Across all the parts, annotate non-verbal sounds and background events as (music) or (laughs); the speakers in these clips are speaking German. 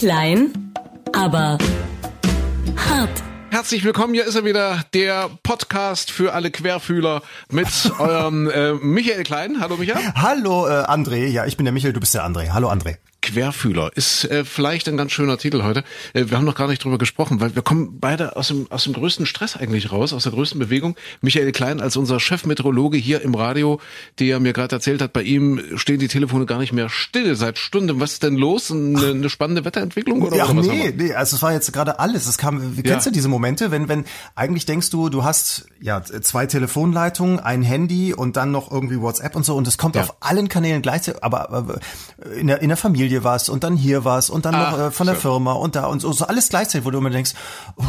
Klein, aber hart. Herzlich willkommen, hier ist er wieder, der Podcast für alle Querfühler mit (laughs) eurem äh, Michael Klein. Hallo Michael. Hallo äh, André, ja, ich bin der Michael, du bist der André. Hallo André. Querfühler ist äh, vielleicht ein ganz schöner Titel heute. Äh, wir haben noch gar nicht drüber gesprochen, weil wir kommen beide aus dem aus dem größten Stress eigentlich raus, aus der größten Bewegung. Michael Klein als unser Chefmeteorologe hier im Radio, der mir gerade erzählt hat, bei ihm stehen die Telefone gar nicht mehr still seit Stunden. Was ist denn los? Eine, eine spannende Wetterentwicklung oder, ja, oder was nee, nee, also es war jetzt gerade alles. Es kam, wie kennst du diese Momente, wenn wenn eigentlich denkst du, du hast ja zwei Telefonleitungen, ein Handy und dann noch irgendwie WhatsApp und so und es kommt Ja. auf allen Kanälen gleichzeitig, aber, aber in der in der Familie was und dann hier was und dann Ah, noch äh, von der so. Firma und da und so, so alles gleichzeitig, wo du immer denkst, uh,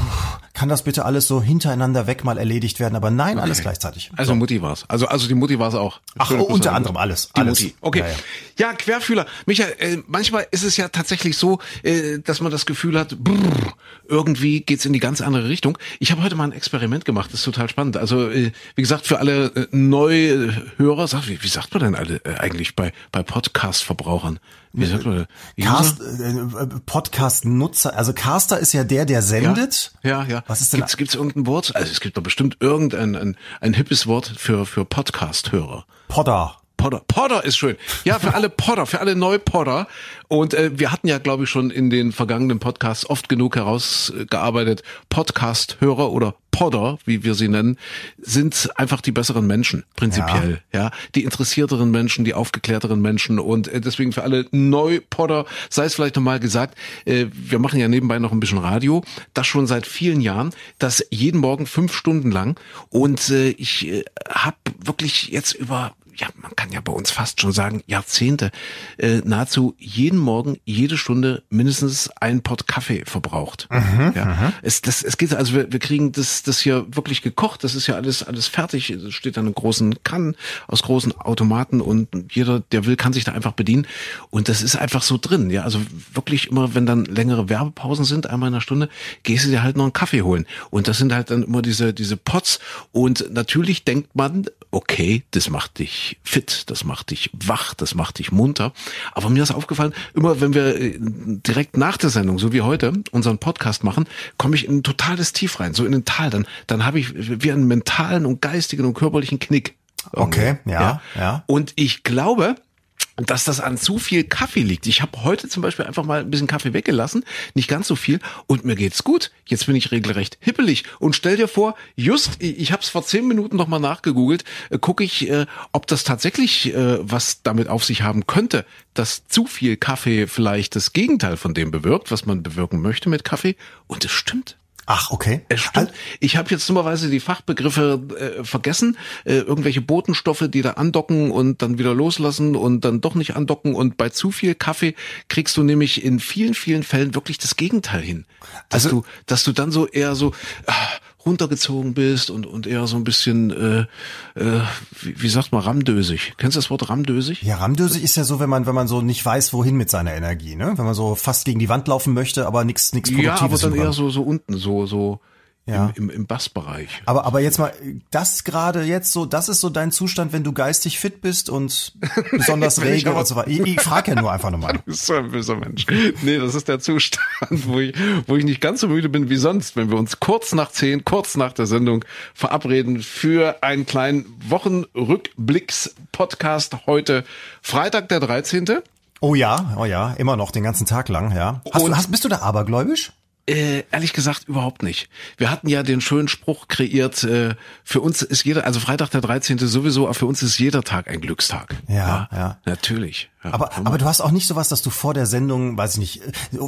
kann das bitte alles so hintereinander weg mal erledigt werden, aber nein, alles gleichzeitig. Also Mutti war's. Also also die Mutti war's auch. Ach, Schöne unter an- anderem alles, Die alles. Mutti. Okay. Ja, Ja, ja. Querfühler. Michael, äh, manchmal ist es ja tatsächlich so, äh, dass man das Gefühl hat, brrr, irgendwie geht's in die ganz andere Richtung. Ich habe heute mal ein Experiment gemacht, das ist total spannend. Also äh, wie gesagt, für alle äh, Neuhörer, sag, wie, wie sagt man denn alle äh, eigentlich bei bei Podcast-Verbrauchern? Wie sagt man? Cast, äh, Podcast-Nutzer, also Caster ist ja der, der sendet. Ja, ja. Was ist denn? Gibt's, gibt's irgendein Wort? Also es gibt doch bestimmt irgendein ein, ein hippes Wort für für Podcast-Hörer. Podder. Podder. Podder ist schön. Ja, für alle Podder, für alle Neupodder. Und äh, wir hatten ja, glaube ich, schon in den vergangenen Podcasts oft genug herausgearbeitet, Podcast-Hörer oder Podder, wie wir sie nennen, sind einfach die besseren Menschen, prinzipiell. Ja. Die interessierteren Menschen, die aufgeklärteren Menschen. Und äh, deswegen für alle Neupodder, sei es vielleicht nochmal gesagt, äh, wir machen ja nebenbei noch ein bisschen Radio, das schon seit vielen Jahren, das jeden Morgen fünf Stunden lang. Und äh, ich äh, habe wirklich jetzt über ja, man kann ja bei uns fast schon sagen, Jahrzehnte, äh, nahezu jeden Morgen, jede Stunde mindestens ein Pott Kaffee verbraucht. ja. Es, das, es geht, also wir, wir kriegen das, das hier wirklich gekocht, das ist ja alles, alles fertig, es steht da in großen Kannen aus großen Automaten und jeder, der will, kann sich da einfach bedienen. Und das ist einfach so drin, ja. Also wirklich immer, wenn dann längere Werbepausen sind, einmal in einer Stunde, gehst du dir halt noch einen Kaffee holen. Und das sind halt dann immer diese, diese Pots. Und natürlich denkt man, okay, das macht dich fit, das macht dich wach, das macht dich munter. Aber mir ist aufgefallen, immer wenn wir äh, direkt nach der Sendung, so wie heute, unseren Podcast machen, komme ich in ein totales Tief rein, so in ein Tal. Dann, dann habe ich wie einen mentalen und geistigen und körperlichen Knick. Okay, ja, ja. Und ich glaube, dass das an zu viel Kaffee liegt. Ich habe heute zum Beispiel einfach mal ein bisschen Kaffee weggelassen, nicht ganz so viel, und mir geht's gut. Jetzt bin ich regelrecht hippelig. Und stell dir vor, just, ich habe es vor zehn Minuten noch mal nachgegoogelt, äh, gucke ich, äh, ob das tatsächlich äh, was damit auf sich haben könnte, dass zu viel Kaffee vielleicht das Gegenteil von dem bewirkt, was man bewirken möchte mit Kaffee. Und es stimmt. Ach, okay. Es stimmt. Ich habe jetzt dummerweise die Fachbegriffe äh, vergessen. Äh, irgendwelche Botenstoffe, die da andocken und dann wieder loslassen und dann doch nicht andocken. Und bei zu viel Kaffee kriegst du nämlich in vielen, vielen Fällen wirklich das Gegenteil hin. Dass Also- du, dass du dann so eher so ah, runtergezogen bist und, und eher so ein bisschen, äh, äh, wie, wie sagt man, ramdösig. Kennst du das Wort ramdösig? Ja, ramdösig ist ja so, wenn man, wenn man so nicht weiß, wohin mit seiner Energie, ne? Wenn man so fast gegen die Wand laufen möchte, aber nichts, nichts Ja, aber Produktives dann eher so, so unten, so, so Ja. im, im, im Bassbereich. Aber, aber jetzt mal, das gerade jetzt so, das ist so dein Zustand, wenn du geistig fit bist und (laughs) besonders rege und so weiter. Ich, ich frage ja nur einfach nochmal. (laughs) Du bist so ein böser Mensch. Nee, das ist der Zustand, wo ich, wo ich nicht ganz so müde bin wie sonst, wenn wir uns kurz nach zehn, kurz nach der Sendung verabreden für einen kleinen Wochenrückblicks-Podcast heute Freitag, der 13. Oh ja, oh ja, immer noch den ganzen Tag lang, ja. Hast Und- du, hast, bist du da abergläubisch? Äh, ehrlich gesagt überhaupt nicht. Wir hatten ja den schönen Spruch kreiert, äh, für uns ist jeder, also Freitag der 13. sowieso, aber für uns ist jeder Tag ein Glückstag. Ja, ja. Natürlich. Ja. Aber, aber du hast auch nicht sowas, dass du vor der Sendung, weiß ich nicht,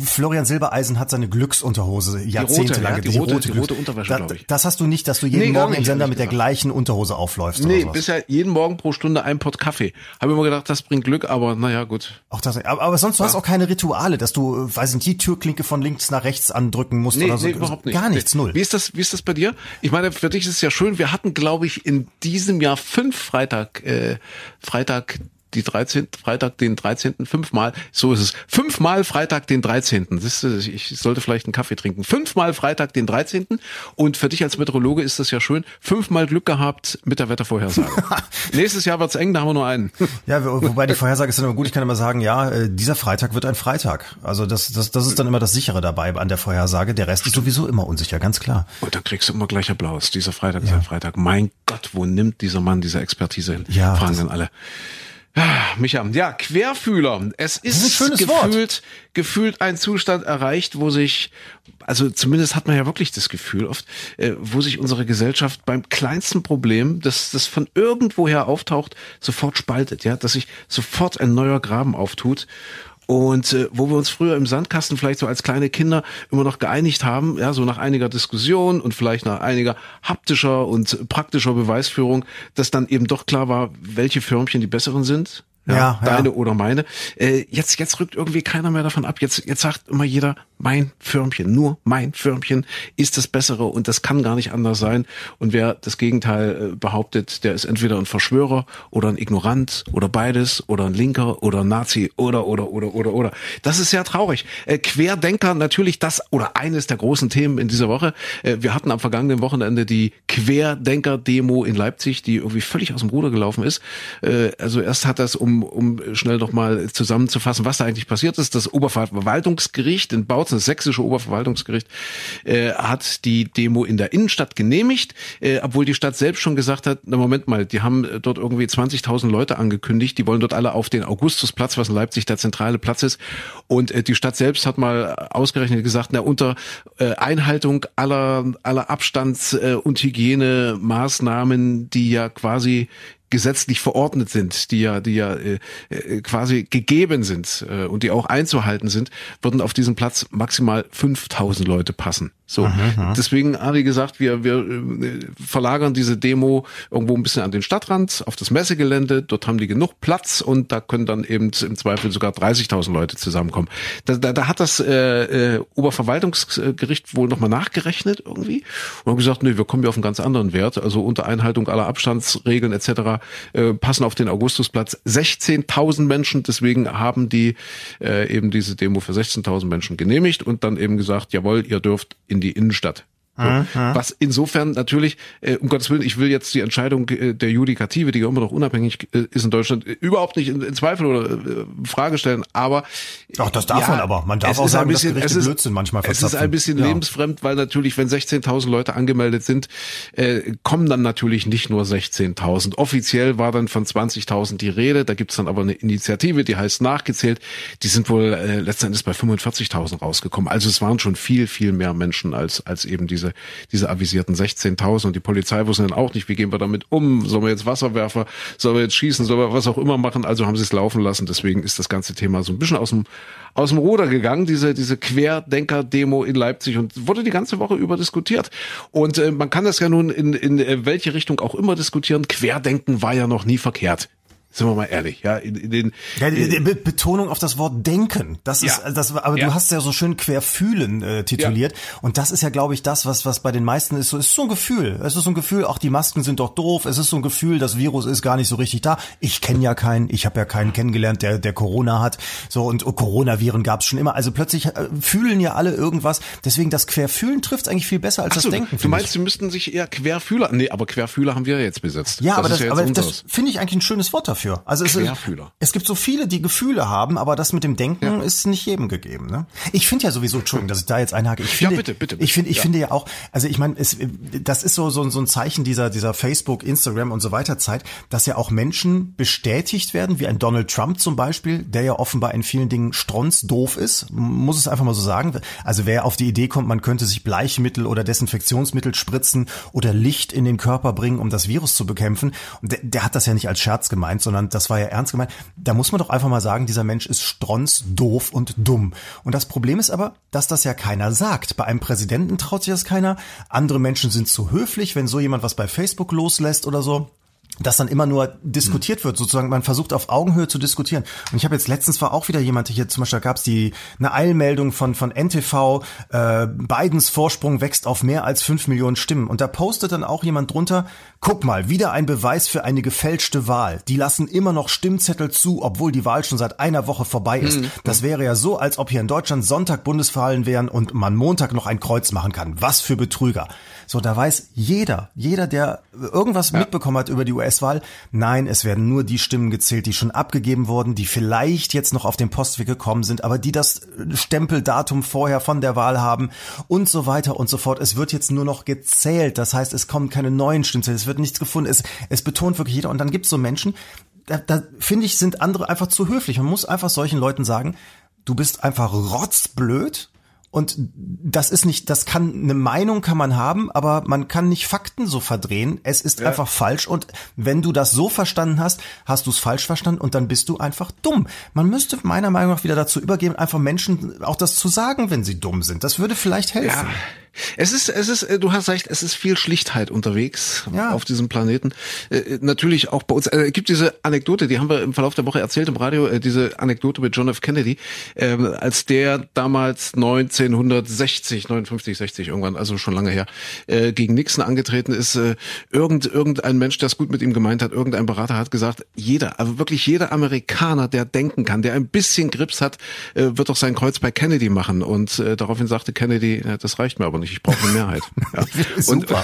Florian Silbereisen hat seine Glücksunterhose jahrzehntelang. ja, die rote- die Glücks- rote Unterwäsche, Da-. Das hast du nicht, dass du jeden Nee, Morgen im nicht, Sender ehrlich mit der gleichen Unterhose aufläufst Nee, bisher jeden Morgen pro Stunde ein Pott Kaffee. Habe immer gedacht, das bringt Glück, aber naja, gut. Auch das, aber, aber sonst, du hast auch keine Rituale, dass du, weiß ich nicht, die Türklinke von links nach rechts andrücken musst Nee, oder so. nee, überhaupt nicht. Gar nichts, nee. null. Wie ist das, wie ist das bei dir? Ich meine, für dich ist es ja schön. Wir hatten, glaube ich, in diesem Jahr fünf Freitag, äh, Freitag die 13. Freitag den 13. fünfmal, so ist es. Fünfmal Freitag den 13. Siehst du, ich sollte vielleicht einen Kaffee trinken. Fünfmal Freitag den 13. Und für dich als Meteorologe ist das ja schön. Fünfmal Glück gehabt mit der Wettervorhersage. (laughs) Nächstes Jahr wird's eng, da haben wir nur einen. Ja, wobei die Vorhersage ist dann immer gut. Ich kann immer sagen, ja, äh, dieser Freitag wird ein Freitag. Also das, das, das ist dann immer das sichere dabei an der Vorhersage. Der Rest ist sowieso immer unsicher, ganz klar. Und da kriegst du immer gleich Applaus. Dieser Freitag ist ein Freitag. Mein Gott, wo nimmt dieser Mann diese Expertise hin? Ja, Fragen dann alle. Micha, ja, Querfühler. Es ist, ist gefühlt, gefühlt ein Zustand erreicht, wo sich, also zumindest hat man ja wirklich das Gefühl oft, äh, wo sich unsere Gesellschaft beim kleinsten Problem, das, das von irgendwoher auftaucht, sofort spaltet, ja, dass sich sofort ein neuer Graben auftut. Und äh, wo wir uns früher im Sandkasten vielleicht so als kleine Kinder immer noch geeinigt haben, ja, so nach einiger Diskussion und vielleicht nach einiger haptischer und praktischer Beweisführung, dass dann eben doch klar war, welche Förmchen die besseren sind. Ja, Ja, ja. deine oder meine. Äh, jetzt, jetzt rückt irgendwie keiner mehr davon ab. Jetzt, jetzt sagt immer jeder, mein Förmchen, nur mein Förmchen ist das Bessere und das kann gar nicht anders sein. Und wer das Gegenteil äh, behauptet, der ist entweder ein Verschwörer oder ein Ignorant oder beides oder ein Linker oder ein Nazi oder, oder, oder, oder, oder. Das ist sehr traurig. Äh, Querdenker natürlich das oder eines der großen Themen in dieser Woche. Äh, wir hatten am vergangenen Wochenende die Querdenker-Demo in Leipzig, die irgendwie völlig aus dem Ruder gelaufen ist. Also erst hat das, um, um schnell nochmal zusammenzufassen, was da eigentlich passiert ist, das Oberverwaltungsgericht in Bautzen, das sächsische Oberverwaltungsgericht, äh, hat die Demo in der Innenstadt genehmigt, äh, obwohl die Stadt selbst schon gesagt hat, na Moment mal, die haben äh, dort irgendwie 20.000 Leute angekündigt, die wollen dort alle auf den Augustusplatz, was in Leipzig der zentrale Platz ist. Und äh, die Stadt selbst hat mal ausgerechnet gesagt, na unter äh, Einhaltung aller, aller Abstands- äh, und Hygienemaßnahmen, die ja quasi gesetzlich verordnet sind, die ja, die ja äh, äh, quasi gegeben sind äh, und die auch einzuhalten sind, würden auf diesen Platz maximal 5000 Leute passen. So, deswegen haben die gesagt, wir, wir äh, verlagern diese Demo irgendwo ein bisschen an den Stadtrand, auf das Messegelände. Dort haben die genug Platz und da können dann eben im Zweifel sogar 30.000 Leute zusammenkommen. Da, da, da hat das äh, äh, Oberverwaltungsgericht wohl nochmal nachgerechnet irgendwie und haben gesagt, nee, wir kommen ja auf einen ganz anderen Wert. Also unter Einhaltung aller Abstandsregeln etc. Äh, passen auf den Augustusplatz 16.000 Menschen. Deswegen haben die äh, eben diese Demo für 16.000 Menschen genehmigt und dann eben gesagt, jawohl, ihr dürft in die Innenstadt. So. Was insofern natürlich, äh, um Gottes Willen, ich will jetzt die Entscheidung äh, der Judikative, die ja immer noch unabhängig äh, ist in Deutschland, äh, überhaupt nicht in, in Zweifel oder äh, Frage stellen, aber Ach, das darf man aber. Man darf auch sagen, dass bisschen, Gerichte es ist, Blödsinn manchmal Es ist verzapfen. ein bisschen Ja. lebensfremd, weil natürlich, wenn 16.000 Leute angemeldet sind, äh, kommen dann natürlich nicht nur 16.000. Offiziell war dann von 20.000 die Rede, da gibt's dann aber eine Initiative, die heißt nachgezählt. Die sind wohl äh, letzten Endes bei 45.000 rausgekommen. Also es waren schon viel, viel mehr Menschen als, als eben diese, diese avisierten 16.000 und die Polizei wusste dann auch nicht, wie gehen wir damit um? Sollen wir jetzt Wasserwerfer, sollen wir jetzt schießen, sollen wir was auch immer machen? Also haben sie es laufen lassen. Deswegen ist das ganze Thema so ein bisschen aus dem, aus dem Ruder gegangen, diese, diese Querdenker-Demo in Leipzig und wurde die ganze Woche über diskutiert. Und äh, man kann das ja nun in, in äh, welche Richtung auch immer diskutieren. Querdenken war ja noch nie verkehrt. Sind wir mal ehrlich, ja, in, in den, Ja, die, die Be- Betonung auf das Wort denken. Das ist, Ja. das, aber Ja. du hast ja so schön querfühlen äh, tituliert. Und das ist ja, glaube ich, das, was, was bei den meisten ist. So, es ist so ein Gefühl. Es ist so ein Gefühl, auch die Masken sind doch doof. Es ist so ein Gefühl, das Virus ist gar nicht so richtig da. Ich kenne ja keinen, ich habe ja keinen kennengelernt, der, der Corona hat. So, und Coronaviren gab es schon immer. Also plötzlich äh, fühlen ja alle irgendwas. Deswegen das Querfühlen trifft eigentlich viel besser als Ach so, das Denken. du meinst, sie müssten sich eher Querfühler, nee, aber Querfühler haben wir jetzt besetzt. Ja, aber ist das, ja aber unseres. das finde ich eigentlich ein schönes Wort dafür. Also es, es gibt so viele, die Gefühle haben, aber das mit dem Denken ist nicht jedem gegeben. Ne? Ich finde ja sowieso, Entschuldigung, dass ich da jetzt einhake. Ich Ja, finde, bitte, bitte, bitte. Ich finde, ich Ja. finde ja auch, also ich meine, das ist so so, so ein Zeichen dieser dieser Facebook, Instagram und so weiter Zeit, dass ja auch Menschen bestätigt werden, wie ein Donald Trump zum Beispiel, der ja offenbar in vielen Dingen strunzdoof ist, muss es einfach mal so sagen. Also wer auf die Idee kommt, man könnte sich Bleichmittel oder Desinfektionsmittel spritzen oder Licht in den Körper bringen, um das Virus zu bekämpfen, der, der hat das ja nicht als Scherz gemeint, sondern das war ja ernst gemeint. Da muss man doch einfach mal sagen, dieser Mensch ist strunzdoof und dumm. Und das Problem ist aber, dass das ja keiner sagt. Bei einem Präsidenten traut sich das keiner. Andere Menschen sind zu höflich, wenn so jemand was bei Facebook loslässt oder so. Dass dann immer nur diskutiert wird, sozusagen man versucht auf Augenhöhe zu diskutieren. Und ich habe jetzt letztens war auch wieder jemand hier, zum Beispiel gab es die eine Eilmeldung von von NTV, äh, Bidens Vorsprung wächst auf mehr als fünf Millionen Stimmen. Und da postet dann auch jemand drunter, guck mal, wieder ein Beweis für eine gefälschte Wahl. Die lassen immer noch Stimmzettel zu, obwohl die Wahl schon seit einer Woche vorbei ist. Mhm. Das wäre ja so, als ob hier in Deutschland Sonntag Bundeswahlen wären und man Montag noch ein Kreuz machen kann. Was für Betrüger. So, da weiß jeder, jeder, der irgendwas ja. mitbekommen hat über die US-Wahl, nein, es werden nur die Stimmen gezählt, die schon abgegeben wurden, die vielleicht jetzt noch auf den Postweg gekommen sind, aber die das Stempeldatum vorher von der Wahl haben und so weiter und so fort. Es wird jetzt nur noch gezählt. Das heißt, es kommen keine neuen Stimmzettel, es wird nichts gefunden. Es, es betont wirklich jeder. Und dann gibt es so Menschen, da, da finde ich, sind andere einfach zu höflich. Man muss einfach solchen Leuten sagen, du bist einfach rotzblöd und das ist nicht, das kann, eine Meinung kann man haben, aber man kann nicht Fakten so verdrehen. Es ist ja. einfach falsch. Und wenn du das so verstanden hast, hast du es falsch verstanden und dann bist du einfach dumm. Man müsste meiner Meinung nach wieder dazu übergehen, einfach Menschen auch das zu sagen, wenn sie dumm sind. Das würde vielleicht helfen. Ja. Es ist, es ist, äh, du hast recht, es ist viel Schlichtheit unterwegs ja. auf diesem Planeten. Äh, äh, natürlich auch bei uns. Äh, gibt diese Anekdote, die haben wir im Verlauf der Woche erzählt im Radio, äh, diese Anekdote mit John F. Kennedy, äh, als der damals 1960, 59, 60 irgendwann, also schon lange her, gegen Nixon angetreten ist. Irgend, irgendein Mensch, der es gut mit ihm gemeint hat, irgendein Berater hat gesagt, jeder, also wirklich jeder Amerikaner, der denken kann, der ein bisschen Grips hat, wird doch sein Kreuz bei Kennedy machen. Und daraufhin sagte Kennedy, das reicht mir aber nicht, ich brauche eine Mehrheit. (laughs) Ja. Super.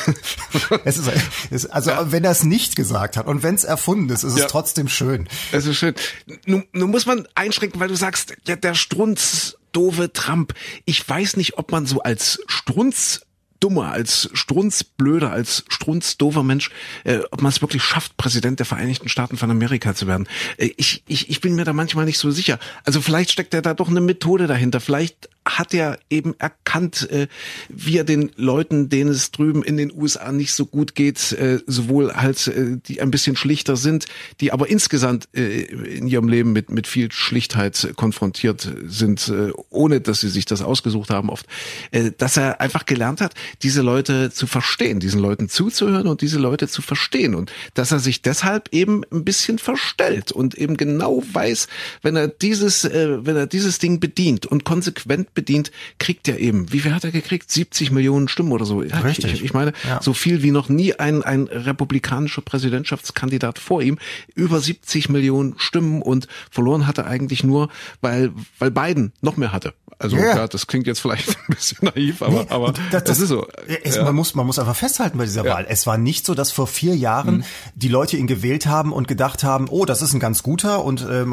es ist, es, also ja. wenn er es nicht gesagt hat und wenn es erfunden ist, ist ja. es trotzdem schön. Es ist schön. Nun, nun muss man einschränken, weil du sagst, ja, der Strunz doofe Trump. Ich weiß nicht, ob man so als Strunz dummer, als strunzblöder, als strunzdoofer Mensch, äh, ob man es wirklich schafft, Präsident der Vereinigten Staaten von Amerika zu werden. Äh, ich, ich, ich bin mir da manchmal nicht so sicher. Also vielleicht steckt er da doch eine Methode dahinter. Vielleicht hat er eben erkannt, äh, wie er den Leuten, denen es drüben in den USA nicht so gut geht, äh, sowohl halt äh, die ein bisschen schlichter sind, die aber insgesamt äh, in ihrem Leben mit mit viel Schlichtheit konfrontiert sind, äh, ohne dass sie sich das ausgesucht haben oft, äh, dass er einfach gelernt hat, diese Leute zu verstehen, diesen Leuten zuzuhören und diese Leute zu verstehen und dass er sich deshalb eben ein bisschen verstellt und eben genau weiß, wenn er dieses, äh, wenn er dieses Ding bedient und konsequent bedient, kriegt er eben, wie viel hat er gekriegt? 70 Millionen Stimmen oder so. Ja, Richtig. Ich, ich meine, ja. so viel wie noch nie ein, ein republikanischer Präsidentschaftskandidat vor ihm. Über 70 Millionen Stimmen und verloren hat er eigentlich nur, weil, weil Biden noch mehr hatte. Also ja, klar, das klingt jetzt vielleicht (laughs) ein bisschen naiv, aber, nee, aber das, das, ist so. Es, ja. man, muss, man muss einfach festhalten bei dieser ja. Wahl. Es war nicht so, dass vor vier Jahren mhm. die Leute ihn gewählt haben und gedacht haben, oh, das ist ein ganz guter und äh,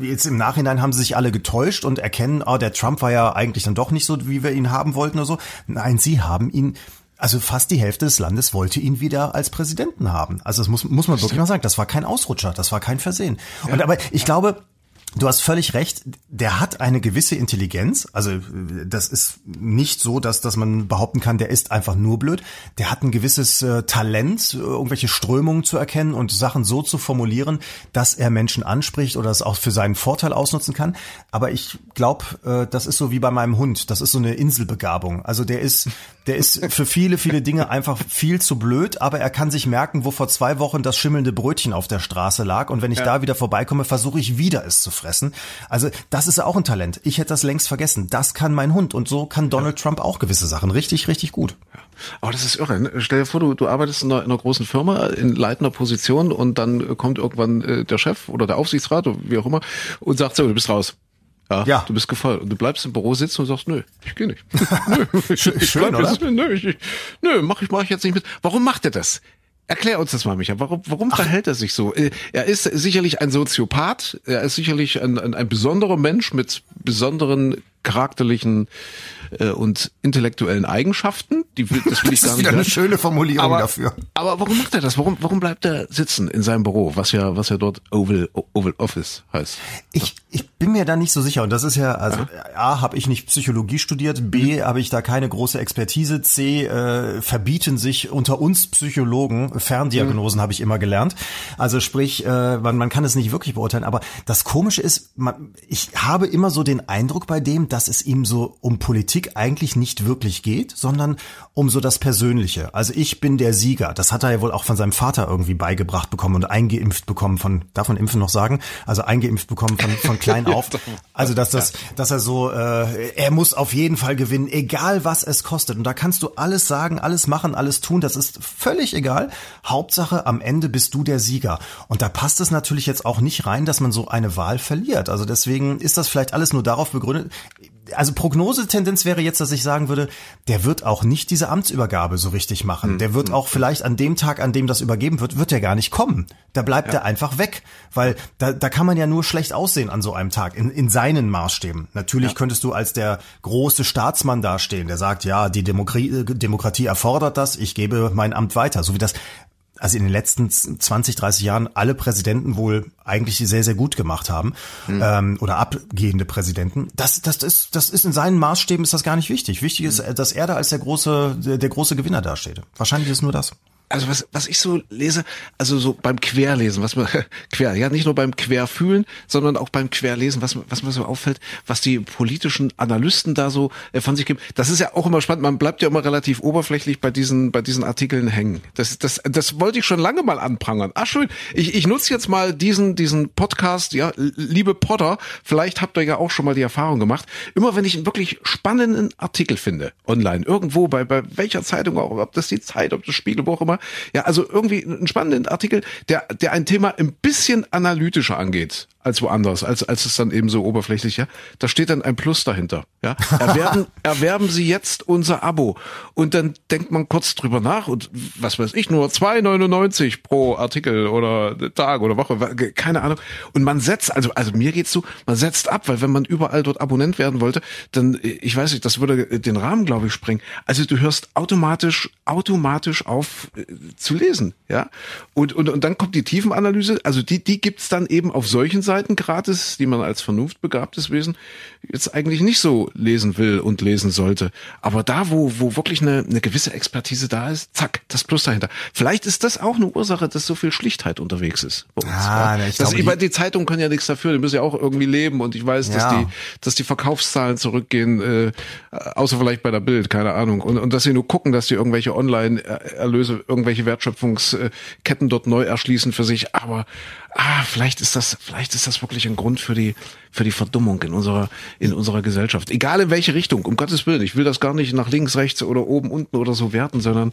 jetzt im Nachhinein haben sie sich alle getäuscht und erkennen, oh, der Trump war ja eigentlich dann doch nicht so, wie wir ihn haben wollten oder so. Nein, sie haben ihn also fast die Hälfte des Landes wollte ihn wieder als Präsidenten haben. Also das muss, muss man wirklich mal sagen. Das war kein Ausrutscher, das war kein Versehen. Ja. Und aber ich glaube, Du hast völlig recht, der hat eine gewisse Intelligenz. Also das ist nicht so, dass, dass man behaupten kann, der ist einfach nur blöd. Der hat ein gewisses äh, Talent, irgendwelche Strömungen zu erkennen und Sachen so zu formulieren, dass er Menschen anspricht oder es auch für seinen Vorteil ausnutzen kann. Aber ich glaube, äh, das ist so wie bei meinem Hund. Das ist so eine Inselbegabung. Also der ist, der ist für viele, viele Dinge einfach viel zu blöd, aber er kann sich merken, wo vor zwei Wochen das schimmelnde Brötchen auf der Straße lag. Und wenn ich ja. da wieder vorbeikomme, versuche ich wieder es zu fressen. Also das ist auch ein Talent. Ich hätte das längst vergessen. Das kann mein Hund und so kann Donald ja. Trump auch gewisse Sachen. Richtig, richtig gut. Ja. Aber das ist irre. Ne? Stell dir vor, du, du arbeitest in einer, in einer, großen Firma in leitender Position und dann kommt irgendwann äh, der Chef oder der Aufsichtsrat oder wie auch immer und sagt so, du bist raus. Ja, ja. Du bist gefeuert. Und du bleibst im Büro sitzen und sagst, nö, ich gehe nicht. (laughs) nö, ich, ich Schön, oder? nö, ich, nö, mach ich, mach ich jetzt nicht mit. Warum macht er das? Erklär uns das mal, Micha. Warum, warum verhält er sich so? Äh, er ist sicherlich ein Soziopath. Er ist sicherlich ein, ein, ein besonderer Mensch mit besonderen charakterlichen äh, und intellektuellen Eigenschaften. Die will, das will ich gar. Das ist eine schöne Formulierung aber, dafür. Aber warum macht er das? Warum, warum bleibt er sitzen in seinem Büro, was ja, was ja dort Oval, Oval Office heißt? Ich, ich bin mir da nicht so sicher. Und das ist ja, also ja. A, habe ich nicht Psychologie studiert, B, mhm. habe ich da keine große Expertise, C, äh, verbieten sich unter uns Psychologen, Ferndiagnosen mhm. habe ich immer gelernt. Also sprich, äh, man, man kann es nicht wirklich beurteilen. Aber das Komische ist, man, ich habe immer so den Eindruck bei dem, dass dass es ihm so um Politik eigentlich nicht wirklich geht, sondern um so das Persönliche. Also ich bin der Sieger. Das hat er ja wohl auch von seinem Vater irgendwie beigebracht bekommen und eingeimpft bekommen von, darf man Impfen noch sagen? Also eingeimpft bekommen von, von klein (laughs) auf. Also dass das, dass er so, äh, er muss auf jeden Fall gewinnen, egal was es kostet. Und da kannst du alles sagen, alles machen, alles tun. Das ist völlig egal. Hauptsache am Ende bist du der Sieger. Und da passt es natürlich jetzt auch nicht rein, dass man so eine Wahl verliert. Also deswegen ist das vielleicht alles nur darauf begründet also Prognosetendenz wäre jetzt, dass ich sagen würde, der wird auch nicht diese Amtsübergabe so richtig machen. Mhm. Der wird auch vielleicht an dem Tag, an dem das übergeben wird, wird er gar nicht kommen. Da bleibt ja. er einfach weg, weil da, da kann man ja nur schlecht aussehen an so einem Tag in, in seinen Maßstäben. Natürlich ja. könntest du als der große Staatsmann dastehen, der sagt, ja, die Demokratie, Demokratie erfordert das, ich gebe mein Amt weiter, so wie das also in den letzten 20, 30 Jahren alle Präsidenten wohl eigentlich sehr, sehr gut gemacht haben mhm. ähm, oder abgehende Präsidenten. Das, das, ist, das ist in seinen Maßstäben ist das gar nicht wichtig. Wichtig ist, dass er da als der große, der, der große Gewinner dasteht. Wahrscheinlich ist nur das also was, was ich so lese, also so beim Querlesen, was man, (laughs) quer, ja, nicht nur beim Querfühlen, sondern auch beim Querlesen, was, was mir so auffällt, was die politischen Analysten da so äh, von sich geben. Das ist ja auch immer spannend. Man bleibt ja immer relativ oberflächlich bei diesen, bei diesen Artikeln hängen. Das, das, das wollte ich schon lange mal anprangern. Ach schön. Ich, ich nutze jetzt mal diesen, diesen Podcast, ja, liebe Potter, vielleicht habt ihr ja auch schon mal die Erfahrung gemacht. Immer wenn ich einen wirklich spannenden Artikel finde, online, irgendwo, bei, bei welcher Zeitung auch, ob das die Zeit, ob das Spiegel, wo ja, also irgendwie ein spannender Artikel, der, der ein Thema ein bisschen analytischer angeht als woanders, als, als es dann eben so oberflächlich, ja. Da steht dann ein Plus dahinter, ja. Erwerben, (laughs) erwerben Sie jetzt unser Abo. Und dann denkt man kurz drüber nach und was weiß ich, nur 2,99 pro Artikel oder Tag oder Woche, keine Ahnung. Und man setzt, also, also mir geht's so, man setzt ab, weil wenn man überall dort Abonnent werden wollte, dann, ich weiß nicht, das würde den Rahmen, glaube ich, sprengen. Also du hörst automatisch, automatisch auf äh, zu lesen, ja. Und, und, und dann kommt die Tiefenanalyse, also die, die gibt's dann eben auf solchen Seiten gratis, die man als vernunftbegabtes Wesen jetzt eigentlich nicht so lesen will und lesen sollte. Aber da, wo, wo wirklich eine, eine gewisse Expertise da ist, zack, das Plus dahinter. Vielleicht ist das auch eine Ursache, dass so viel Schlichtheit unterwegs ist. Bei uns, ah, ja. das, glaube, die, die Zeitungen können ja nichts dafür, die müssen ja auch irgendwie leben und ich weiß, dass die, dass die Verkaufszahlen zurückgehen, äh, außer vielleicht bei der Bild, keine Ahnung. Und, und dass sie nur gucken, dass die irgendwelche Online-Erlöse, irgendwelche Wertschöpfungsketten dort neu erschließen für sich. Aber ah, vielleicht ist das, vielleicht ist das wirklich ein Grund für die, für die Verdummung in unserer, in unserer Gesellschaft. Egal in welche Richtung, um Gottes Willen. Ich will das gar nicht nach links, rechts oder oben, unten oder so werten, sondern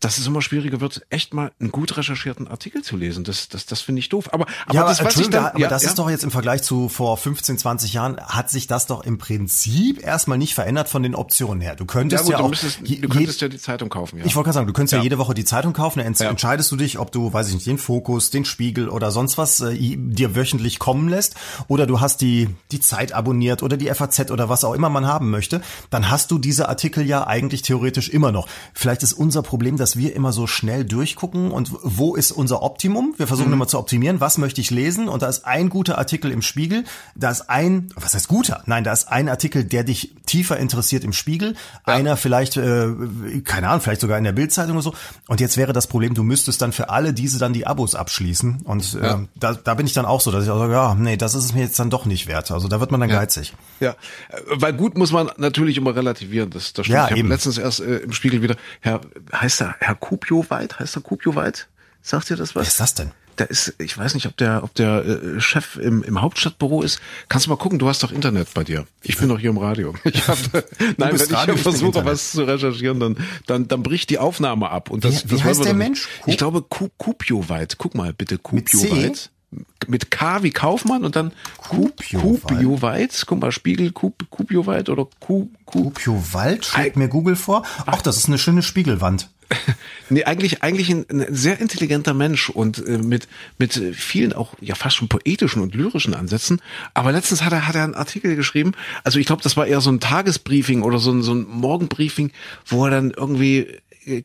dass es immer schwieriger wird, echt mal einen gut recherchierten Artikel zu lesen. Das, das, das finde ich doof. Aber, aber ja, das, was ich dann, aber ja, das ja? ist doch jetzt im Vergleich zu vor 15, 20 Jahren, hat sich das doch im Prinzip erstmal nicht verändert von den Optionen her. Du könntest ja, gut, ja auch, du, müsstest, du könntest ja die Zeitung kaufen, ja. Ich wollte gerade sagen, du könntest ja. jede Woche die Zeitung kaufen, dann entscheidest du dich, ob du, weiß ich nicht, den Fokus, den Spiegel oder sonst was äh, dir wöchentlich kommen lässt oder du hast die, die Zeit abonniert oder die FAZ oder was auch immer man haben möchte, dann hast du diese Artikel ja eigentlich theoretisch immer noch. Vielleicht ist unser Problem, dass wir immer so schnell durchgucken und wo ist unser Optimum? Wir versuchen mhm. immer zu optimieren, was möchte ich lesen und da ist ein guter Artikel im Spiegel, da ist ein, was heißt guter? Nein, da ist ein Artikel, der dich tiefer interessiert im Spiegel, ja. einer vielleicht, äh, keine Ahnung, vielleicht sogar in der Bildzeitung oder so und jetzt wäre das Problem, du müsstest dann für alle diese dann die Abos abschließen und äh, ja. da, da bin ich dann auch so, dass ich auch sage, ja, nee, das ist es mir jetzt dann doch nicht wert. Also da wird man dann ja. geizig. Ja, weil gut muss man natürlich immer relativieren. Das, das stimmt. Ja, ich habe letztens erst äh, im Spiegel wieder, Herr, heißt er Herr Kupio Weit? Heißt er Kupio Weit? Sagt ihr das was? Was ist das denn? Da ist, ich weiß nicht, ob der, ob der äh, Chef im, im Hauptstadtbüro ist. Kannst du mal gucken, du hast doch Internet bei dir. Ich bin doch hier im Radio. (laughs) Ich hab, nein, wenn Radio, ich versuche, was zu recherchieren, dann, dann, dann bricht die Aufnahme ab. Und das, wie, wie das heißt der Mensch? Ich glaube, Kupio Weit. Guck mal bitte, Kupio Weit mit K wie Kaufmann und dann Kupio Weit. Guck mal, Spiegel Kupio Weit oder Kupio Wald schlägt mir Google vor. Ach, das ist eine schöne Spiegelwand. (laughs) nee, eigentlich, eigentlich ein, ein sehr intelligenter Mensch und äh, mit, mit vielen auch ja fast schon poetischen und lyrischen Ansätzen. Aber letztens hat er, hat er einen Artikel geschrieben. Also ich glaube, das war eher so ein Tagesbriefing oder so ein, so ein Morgenbriefing, wo er dann irgendwie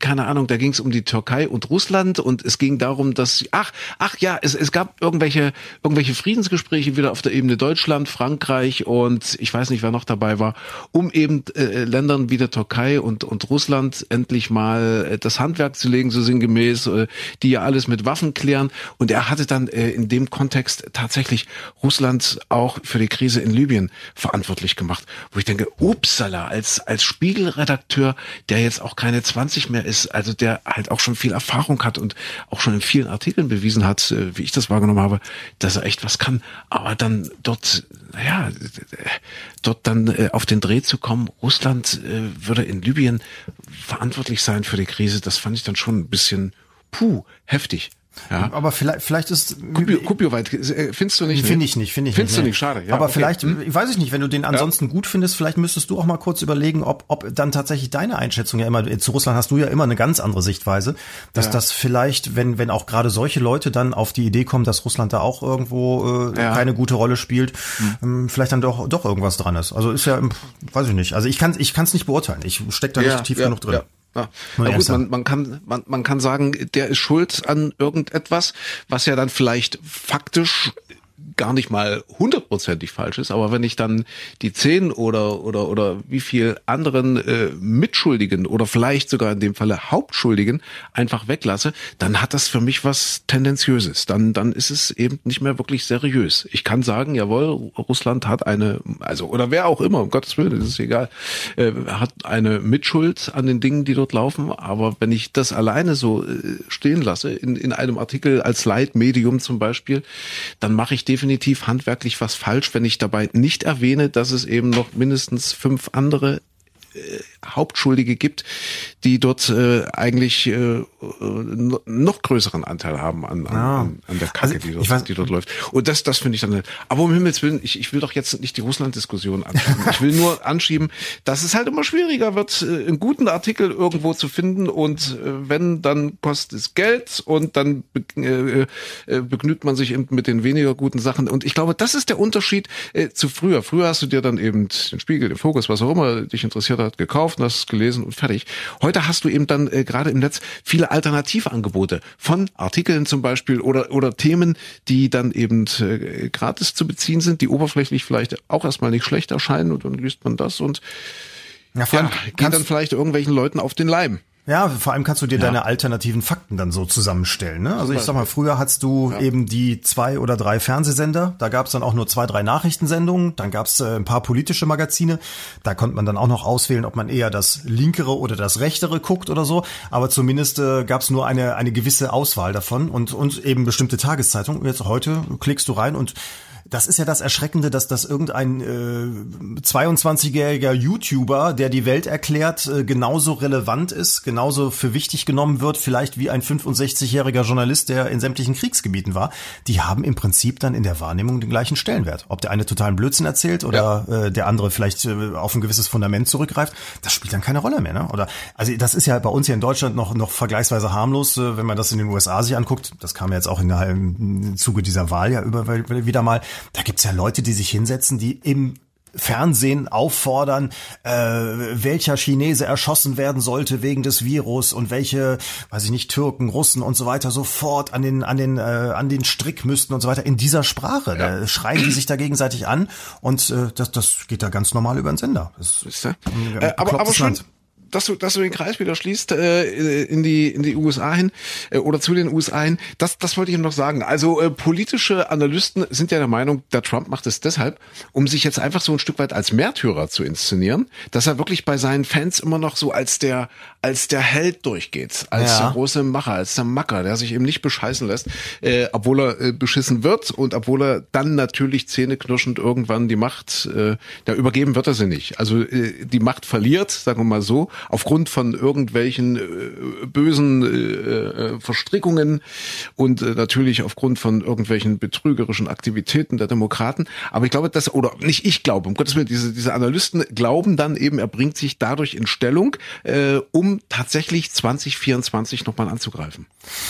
keine Ahnung, da ging es um die Türkei und Russland und es ging darum, dass ach, ach ja, es, es gab irgendwelche irgendwelche Friedensgespräche wieder auf der Ebene Deutschland, Frankreich und ich weiß nicht, wer noch dabei war, um eben äh, Ländern wie der Türkei und und Russland endlich mal äh, das Handwerk zu legen, so sinngemäß, äh, die ja alles mit Waffen klären. Und er hatte dann äh, in dem Kontext tatsächlich Russland auch für die Krise in Libyen verantwortlich gemacht, wo ich denke, upsala, als als Spiegelredakteur, der jetzt auch keine 20 mehr ist, also der halt auch schon viel Erfahrung hat und auch schon in vielen Artikeln bewiesen hat, äh, wie ich das wahrgenommen habe, dass er echt was kann. Aber dann dort, naja, dort dann äh, auf den Dreh zu kommen, Russland äh, würde in Libyen verantwortlich sein für die Krise, das fand ich dann schon ein bisschen, puh, heftig. Ja. Aber vielleicht, vielleicht ist Kupio, Kupioweit, äh, findest du nicht? Finde ich nicht, finde ich findest nicht. du nicht, schade. Ja, aber okay. vielleicht, Hm? weiß ich nicht, wenn du den ansonsten gut findest, vielleicht müsstest du auch mal kurz überlegen, ob, ob dann tatsächlich deine Einschätzung ja immer, zu Russland hast du ja immer eine ganz andere Sichtweise, dass Ja. das vielleicht, wenn, wenn auch gerade solche Leute dann auf die Idee kommen, dass Russland da auch irgendwo äh, Ja. keine gute Rolle spielt, ähm, vielleicht dann doch, doch irgendwas dran ist. Also ist ja, weiß ich nicht. Also ich kann ich kann es nicht beurteilen. Ich steck da nicht tief genug drin. Ja. Na gut, man, man kann man, man kann sagen, der ist schuld an irgendetwas, was ja dann vielleicht faktisch gar nicht mal hundertprozentig falsch ist, aber wenn ich dann die zehn oder oder oder wie viel anderen äh, Mitschuldigen oder vielleicht sogar in dem Falle Hauptschuldigen einfach weglasse, dann hat das für mich was tendenziöses. Dann dann ist es eben nicht mehr wirklich seriös. Ich kann sagen, jawohl, Russland hat eine, also oder wer auch immer, um Gottes Willen, ist egal, äh, hat eine Mitschuld an den Dingen, die dort laufen. Aber wenn ich das alleine so äh, stehen lasse in in einem Artikel als Leitmedium zum Beispiel, dann mache ich definitiv handwerklich was falsch, wenn ich dabei nicht erwähne, dass es eben noch mindestens fünf andere Hauptschuldige gibt, die dort äh, eigentlich äh, äh, no- noch größeren Anteil haben an, an, Ja. an, an der Kacke, Also, die, dort, weiß- die dort läuft. Und das, das finde ich dann. Aber um Himmels Willen, ich, ich will doch jetzt nicht die Russland-Diskussion anschieben. Ich will nur anschieben, dass es halt immer schwieriger wird, äh, einen guten Artikel irgendwo zu finden. Und äh, wenn, dann kostet es Geld und dann be äh, äh, begnügt man sich eben mit den weniger guten Sachen. Und ich glaube, das ist der Unterschied äh, zu früher. Früher hast du dir dann eben den Spiegel, den Fokus, was auch immer dich interessiert hat, gekauft und hast es gelesen und fertig. Heute hast du eben dann äh, gerade im Netz viele Alternativangebote von Artikeln zum Beispiel oder, oder Themen, die dann eben äh, gratis zu beziehen sind, die oberflächlich vielleicht auch erstmal nicht schlecht erscheinen und dann liest man das und Ja, ja, geht dann vielleicht irgendwelchen Leuten auf den Leim. Ja, vor allem kannst du dir deine alternativen Fakten dann so zusammenstellen. Ne? Also ich sag mal, früher hattest du eben die zwei oder drei Fernsehsender, da gab es dann auch nur zwei, drei Nachrichtensendungen, dann gab es äh, ein paar politische Magazine, da konnte man dann auch noch auswählen, ob man eher das linkere oder das rechtere guckt oder so, aber zumindest äh, gab es nur eine, eine gewisse Auswahl davon und, und eben bestimmte Tageszeitungen. Jetzt heute klickst du rein und das ist ja das Erschreckende, dass das irgendein äh, 22-jähriger YouTuber, der die Welt erklärt, äh, genauso relevant ist, genauso für wichtig genommen wird, vielleicht wie ein 65-jähriger Journalist, der in sämtlichen Kriegsgebieten war. Die haben im Prinzip dann in der Wahrnehmung den gleichen Stellenwert. Ob der eine totalen Blödsinn erzählt oder äh, der andere vielleicht äh, auf ein gewisses Fundament zurückgreift, das spielt dann keine Rolle mehr. Ne? Oder also das ist ja bei uns hier in Deutschland noch noch vergleichsweise harmlos, äh, wenn man das in den USA sich anguckt. Das kam ja jetzt auch in der, im Zuge dieser Wahl ja über wieder mal. Da gibt's ja Leute, die sich hinsetzen, die im Fernsehen auffordern, äh, welcher Chinese erschossen werden sollte wegen des Virus und welche, weiß ich nicht, Türken, Russen und so weiter sofort an den an den äh, an den Strick müssten und so weiter in dieser Sprache. Da schreien die sich da gegenseitig an und äh, das das geht da ganz normal über den Sender. Das ein Äh, aber, aber schon, Land. Dass du, dass du den Kreis wieder schließt äh, in die in die USA hin äh, oder zu den USA hin. Das, das wollte ich ihm noch sagen. Also äh, politische Analysten sind ja der Meinung, der Trump macht es deshalb, um sich jetzt einfach so ein Stück weit als Märtyrer zu inszenieren, dass er wirklich bei seinen Fans immer noch so als der als der Held durchgeht, als Ja. der große Macher, als der Macker, der sich eben nicht bescheißen lässt, äh, obwohl er äh, beschissen wird und obwohl er dann natürlich zähneknirschend irgendwann die Macht, äh, da übergeben wird er sie nicht. Also äh, die Macht verliert, sagen wir mal so, aufgrund von irgendwelchen äh, bösen äh, äh, Verstrickungen und äh, natürlich aufgrund von irgendwelchen betrügerischen Aktivitäten der Demokraten. Aber ich glaube, dass, oder nicht ich glaube, um Gottes Willen, diese, diese Analysten glauben dann eben, er bringt sich dadurch in Stellung, äh, um tatsächlich 2024 nochmal anzugreifen.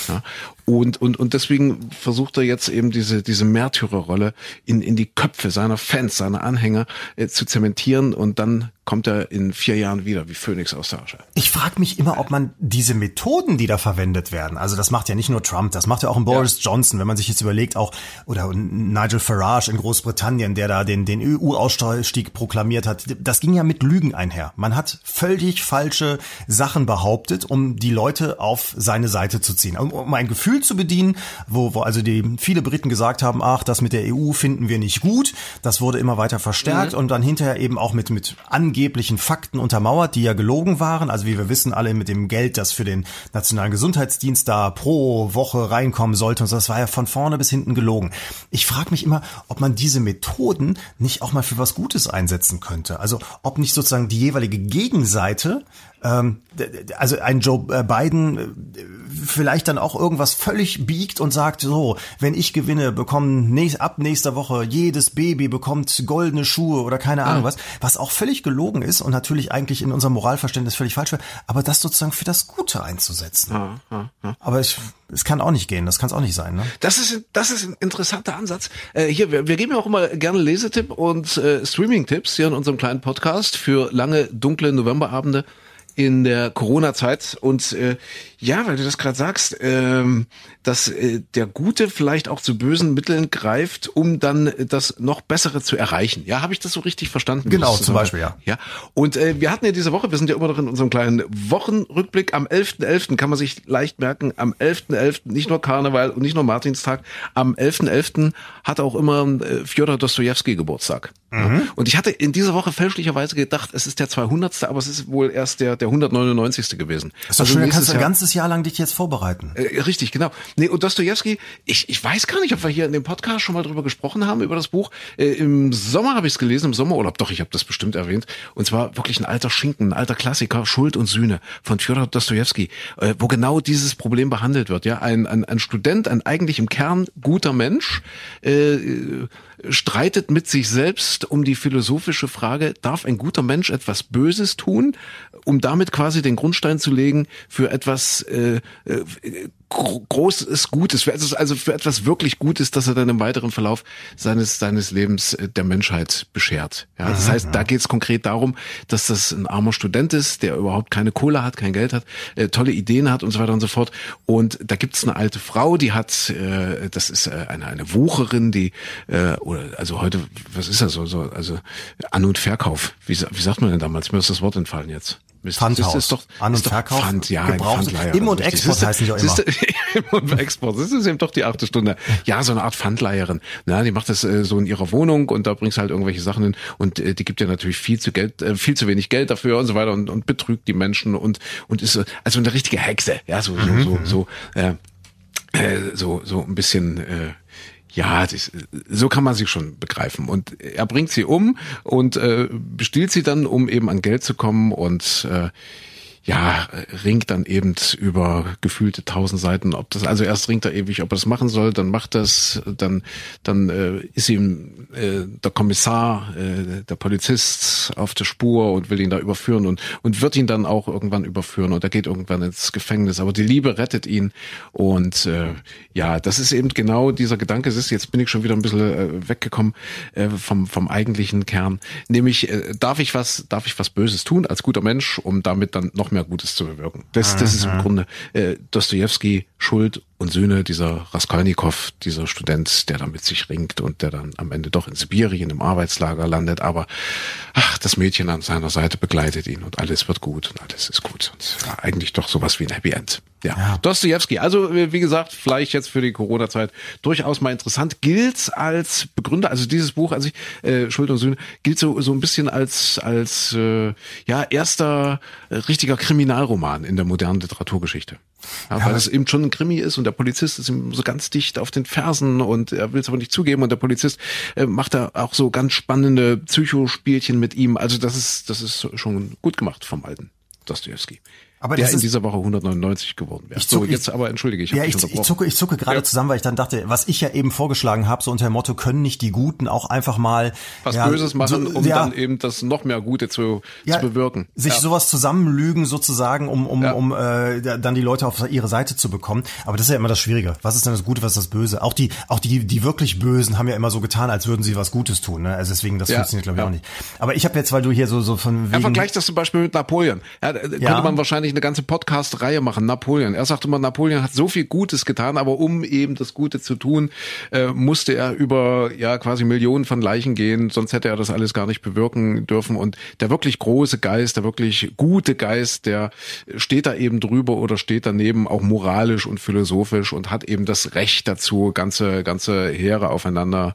Ja? Und, und, und deswegen versucht er jetzt eben diese, diese Märtyrerrolle in, in die Köpfe seiner Fans, seiner Anhänger äh, zu zementieren und dann kommt er in vier Jahren wieder wie Phönix aus der Asche. Ich frage mich immer, ob man diese Methoden, die da verwendet werden, also das macht ja nicht nur Trump, das macht ja auch ein Boris ja. Johnson, wenn man sich jetzt überlegt, auch oder Nigel Farage in Großbritannien, der da den, den EU-Ausstieg proklamiert hat, das ging ja mit Lügen einher. Man hat völlig falsche Sachen behauptet, um die Leute auf seine Seite zu ziehen, um, um ein Gefühl zu bedienen, wo, wo also die viele Briten gesagt haben, ach, das mit der EU finden wir nicht gut. Das wurde immer weiter verstärkt mhm. und dann hinterher eben auch mit mit angeblichen Fakten untermauert, die ja gelogen waren. Also wie wir wissen, alle mit dem Geld, das für den nationalen Gesundheitsdienst da pro Woche reinkommen sollte und das war ja von vorne bis hinten gelogen. Ich frage mich immer, ob man diese Methoden nicht auch mal für was Gutes einsetzen könnte. Also ob nicht sozusagen die jeweilige Gegenseite ähm, also ein Joe äh, Biden äh, vielleicht dann auch irgendwas völlig biegt und sagt so, wenn ich gewinne, bekommen nächst, ab nächster Woche jedes Baby bekommt goldene Schuhe oder keine Ahnung ah. was, was auch völlig gelogen ist und natürlich eigentlich in unserem Moralverständnis völlig falsch wäre, aber das sozusagen für das Gute einzusetzen. Ah, ah. aber ich, es kann auch nicht gehen, das kann es auch nicht sein. Ne? Das ist das ist ein interessanter Ansatz. Äh, hier, wir, wir geben ja auch immer gerne Lesetipp und äh, Streaming-Tipps hier in unserem kleinen Podcast für lange dunkle Novemberabende in der Corona-Zeit. Und äh, ja, weil du das gerade sagst, ähm, dass äh, der Gute vielleicht auch zu bösen Mitteln greift, um dann das noch Bessere zu erreichen. Ja, habe ich das so richtig verstanden? Genau, zum Beispiel, ja. Ja. Und äh, wir hatten ja diese Woche, wir sind ja immer noch in unserem kleinen Wochenrückblick, am 11.11. .11. kann man sich leicht merken, am 11.11. .11. nicht nur Karneval und nicht nur Martinstag, am 11.11. .11. hat auch immer äh, Fjodor Dostojewski Geburtstag. Mhm. Und ich hatte in dieser Woche fälschlicherweise gedacht, es ist der 200. Aber es ist wohl erst der, der 199. gewesen. Das ist also schön, kannst du ein ganzes Jahr lang dich jetzt vorbereiten. Äh, richtig, genau. Nee, und Dostoevsky, ich, ich weiß gar nicht, ob wir hier in dem Podcast schon mal drüber gesprochen haben, über das Buch. Äh, Im Sommer habe ich es gelesen, im Sommerurlaub. Doch, ich habe das bestimmt erwähnt. Und zwar wirklich ein alter Schinken, ein alter Klassiker, Schuld und Sühne von Fjodor Dostoevsky, äh, wo genau dieses Problem behandelt wird. Ja, ein, ein, ein Student, ein eigentlich im Kern guter Mensch, äh, streitet mit sich selbst um die philosophische Frage, darf ein guter Mensch etwas Böses tun, um damit quasi den Grundstein zu legen für etwas äh, äh, großes Gutes, für etwas, also für etwas wirklich Gutes, dass er dann im weiteren Verlauf seines seines Lebens äh, der Menschheit beschert. Ja, das heißt, da geht es konkret darum, dass das ein armer Student ist, der überhaupt keine Kohle hat, kein Geld hat, äh, tolle Ideen hat und so weiter und so fort. Und da gibt's eine alte Frau, die hat, äh, das ist äh, eine eine Wucherin, die äh, oder also heute, was ist das so, so also An- und Verkauf. Wie, wie sagt man denn damals? Mir ist das Wort entfallen jetzt. Pfandhaus. Das ist doch, An- und Verkauf. Pfand, ja, Pfandleiher. Im- und Export heißen die auch immer. (laughs) Im- und Export. Das ist eben doch die achte Stunde. Ja, so eine Art Pfandleiherin. Na, die macht das äh, so in ihrer Wohnung und da bringst du halt irgendwelche Sachen hin und äh, die gibt ja natürlich viel zu Geld, äh, viel zu wenig Geld dafür und so weiter und, und betrügt die Menschen und und ist also eine richtige Hexe. Ja, so so mhm. so so äh, äh, so so ein bisschen äh, ja, das, so kann man sie schon begreifen. Und er bringt sie um und äh, bestiehlt sie dann, um eben an Geld zu kommen und äh, ja, ringt dann eben über gefühlte tausend Seiten, ob das, also erst ringt er ewig, ob er das machen soll, dann macht das, dann, dann äh, ist ihm äh, der Kommissar, äh, der Polizist auf der Spur und will ihn da überführen und, und wird ihn dann auch irgendwann überführen und er geht irgendwann ins Gefängnis. Aber die Liebe rettet ihn und äh, ja, das ist eben genau dieser Gedanke, ist, jetzt bin ich schon wieder ein bisschen äh, weggekommen äh, vom, vom eigentlichen Kern, nämlich äh, darf ich was, darf ich was Böses tun als guter Mensch, um damit dann noch mehr Gutes zu bewirken. Das, das ist im Grunde äh, Dostoevsky Schuld und Söhne dieser Raskolnikow, dieser Student, der da mit sich ringt und der dann am Ende doch in Sibirien im Arbeitslager landet. Aber ach, das Mädchen an seiner Seite begleitet ihn und alles wird gut und alles ist gut. Und eigentlich doch sowas wie ein Happy End. Ja, ja. Dostoevsky. Also wie gesagt, vielleicht jetzt für die Corona-Zeit durchaus mal interessant. Gilt als Begründer, also dieses Buch, also ich, äh, Schuld und Söhne, gilt so so ein bisschen als als äh, ja erster äh, richtiger Kriminalroman in der modernen Literaturgeschichte. Ja, ja. Weil es eben schon ein Krimi ist und der Polizist ist ihm so ganz dicht auf den Fersen und er will es aber nicht zugeben und der Polizist äh, macht da auch so ganz spannende Psychospielchen mit ihm. Also das ist, das ist schon gut gemacht vom alten Dostoevsky. Aber der in dieser Woche 199 geworden wäre. so, jetzt aber entschuldige, ich habe ja, ich, ich zucke, ich zucke gerade ja. zusammen, weil ich dann dachte, was ich ja eben vorgeschlagen habe, so unter dem Motto, können nicht die Guten auch einfach mal was ja, Böses machen, so, um ja, dann eben das noch mehr Gute zu, zu bewirken. Sich sowas zusammenlügen sozusagen, um, um, um äh, dann die Leute auf ihre Seite zu bekommen. Aber das ist ja immer das Schwierige. Was ist denn das Gute, was ist das Böse? Auch die, auch die, die wirklich Bösen haben ja immer so getan, als würden sie was Gutes tun. Ne? Also deswegen, das funktioniert glaube ich auch nicht. Aber ich habe jetzt, weil du hier so so von wegen, ja, vergleich das zum Beispiel mit Napoleon. Ja, könnte man wahrscheinlich eine ganze Podcast Podcast-Reihe machen, Napoleon. Er sagte immer, Napoleon hat so viel Gutes getan, aber um eben das Gute zu tun, äh, musste er über ja quasi Millionen von Leichen gehen, sonst hätte er das alles gar nicht bewirken dürfen. Und der wirklich große Geist, der wirklich gute Geist, der steht da eben drüber oder steht daneben, auch moralisch und philosophisch und hat eben das Recht dazu, ganze ganze Heere aufeinander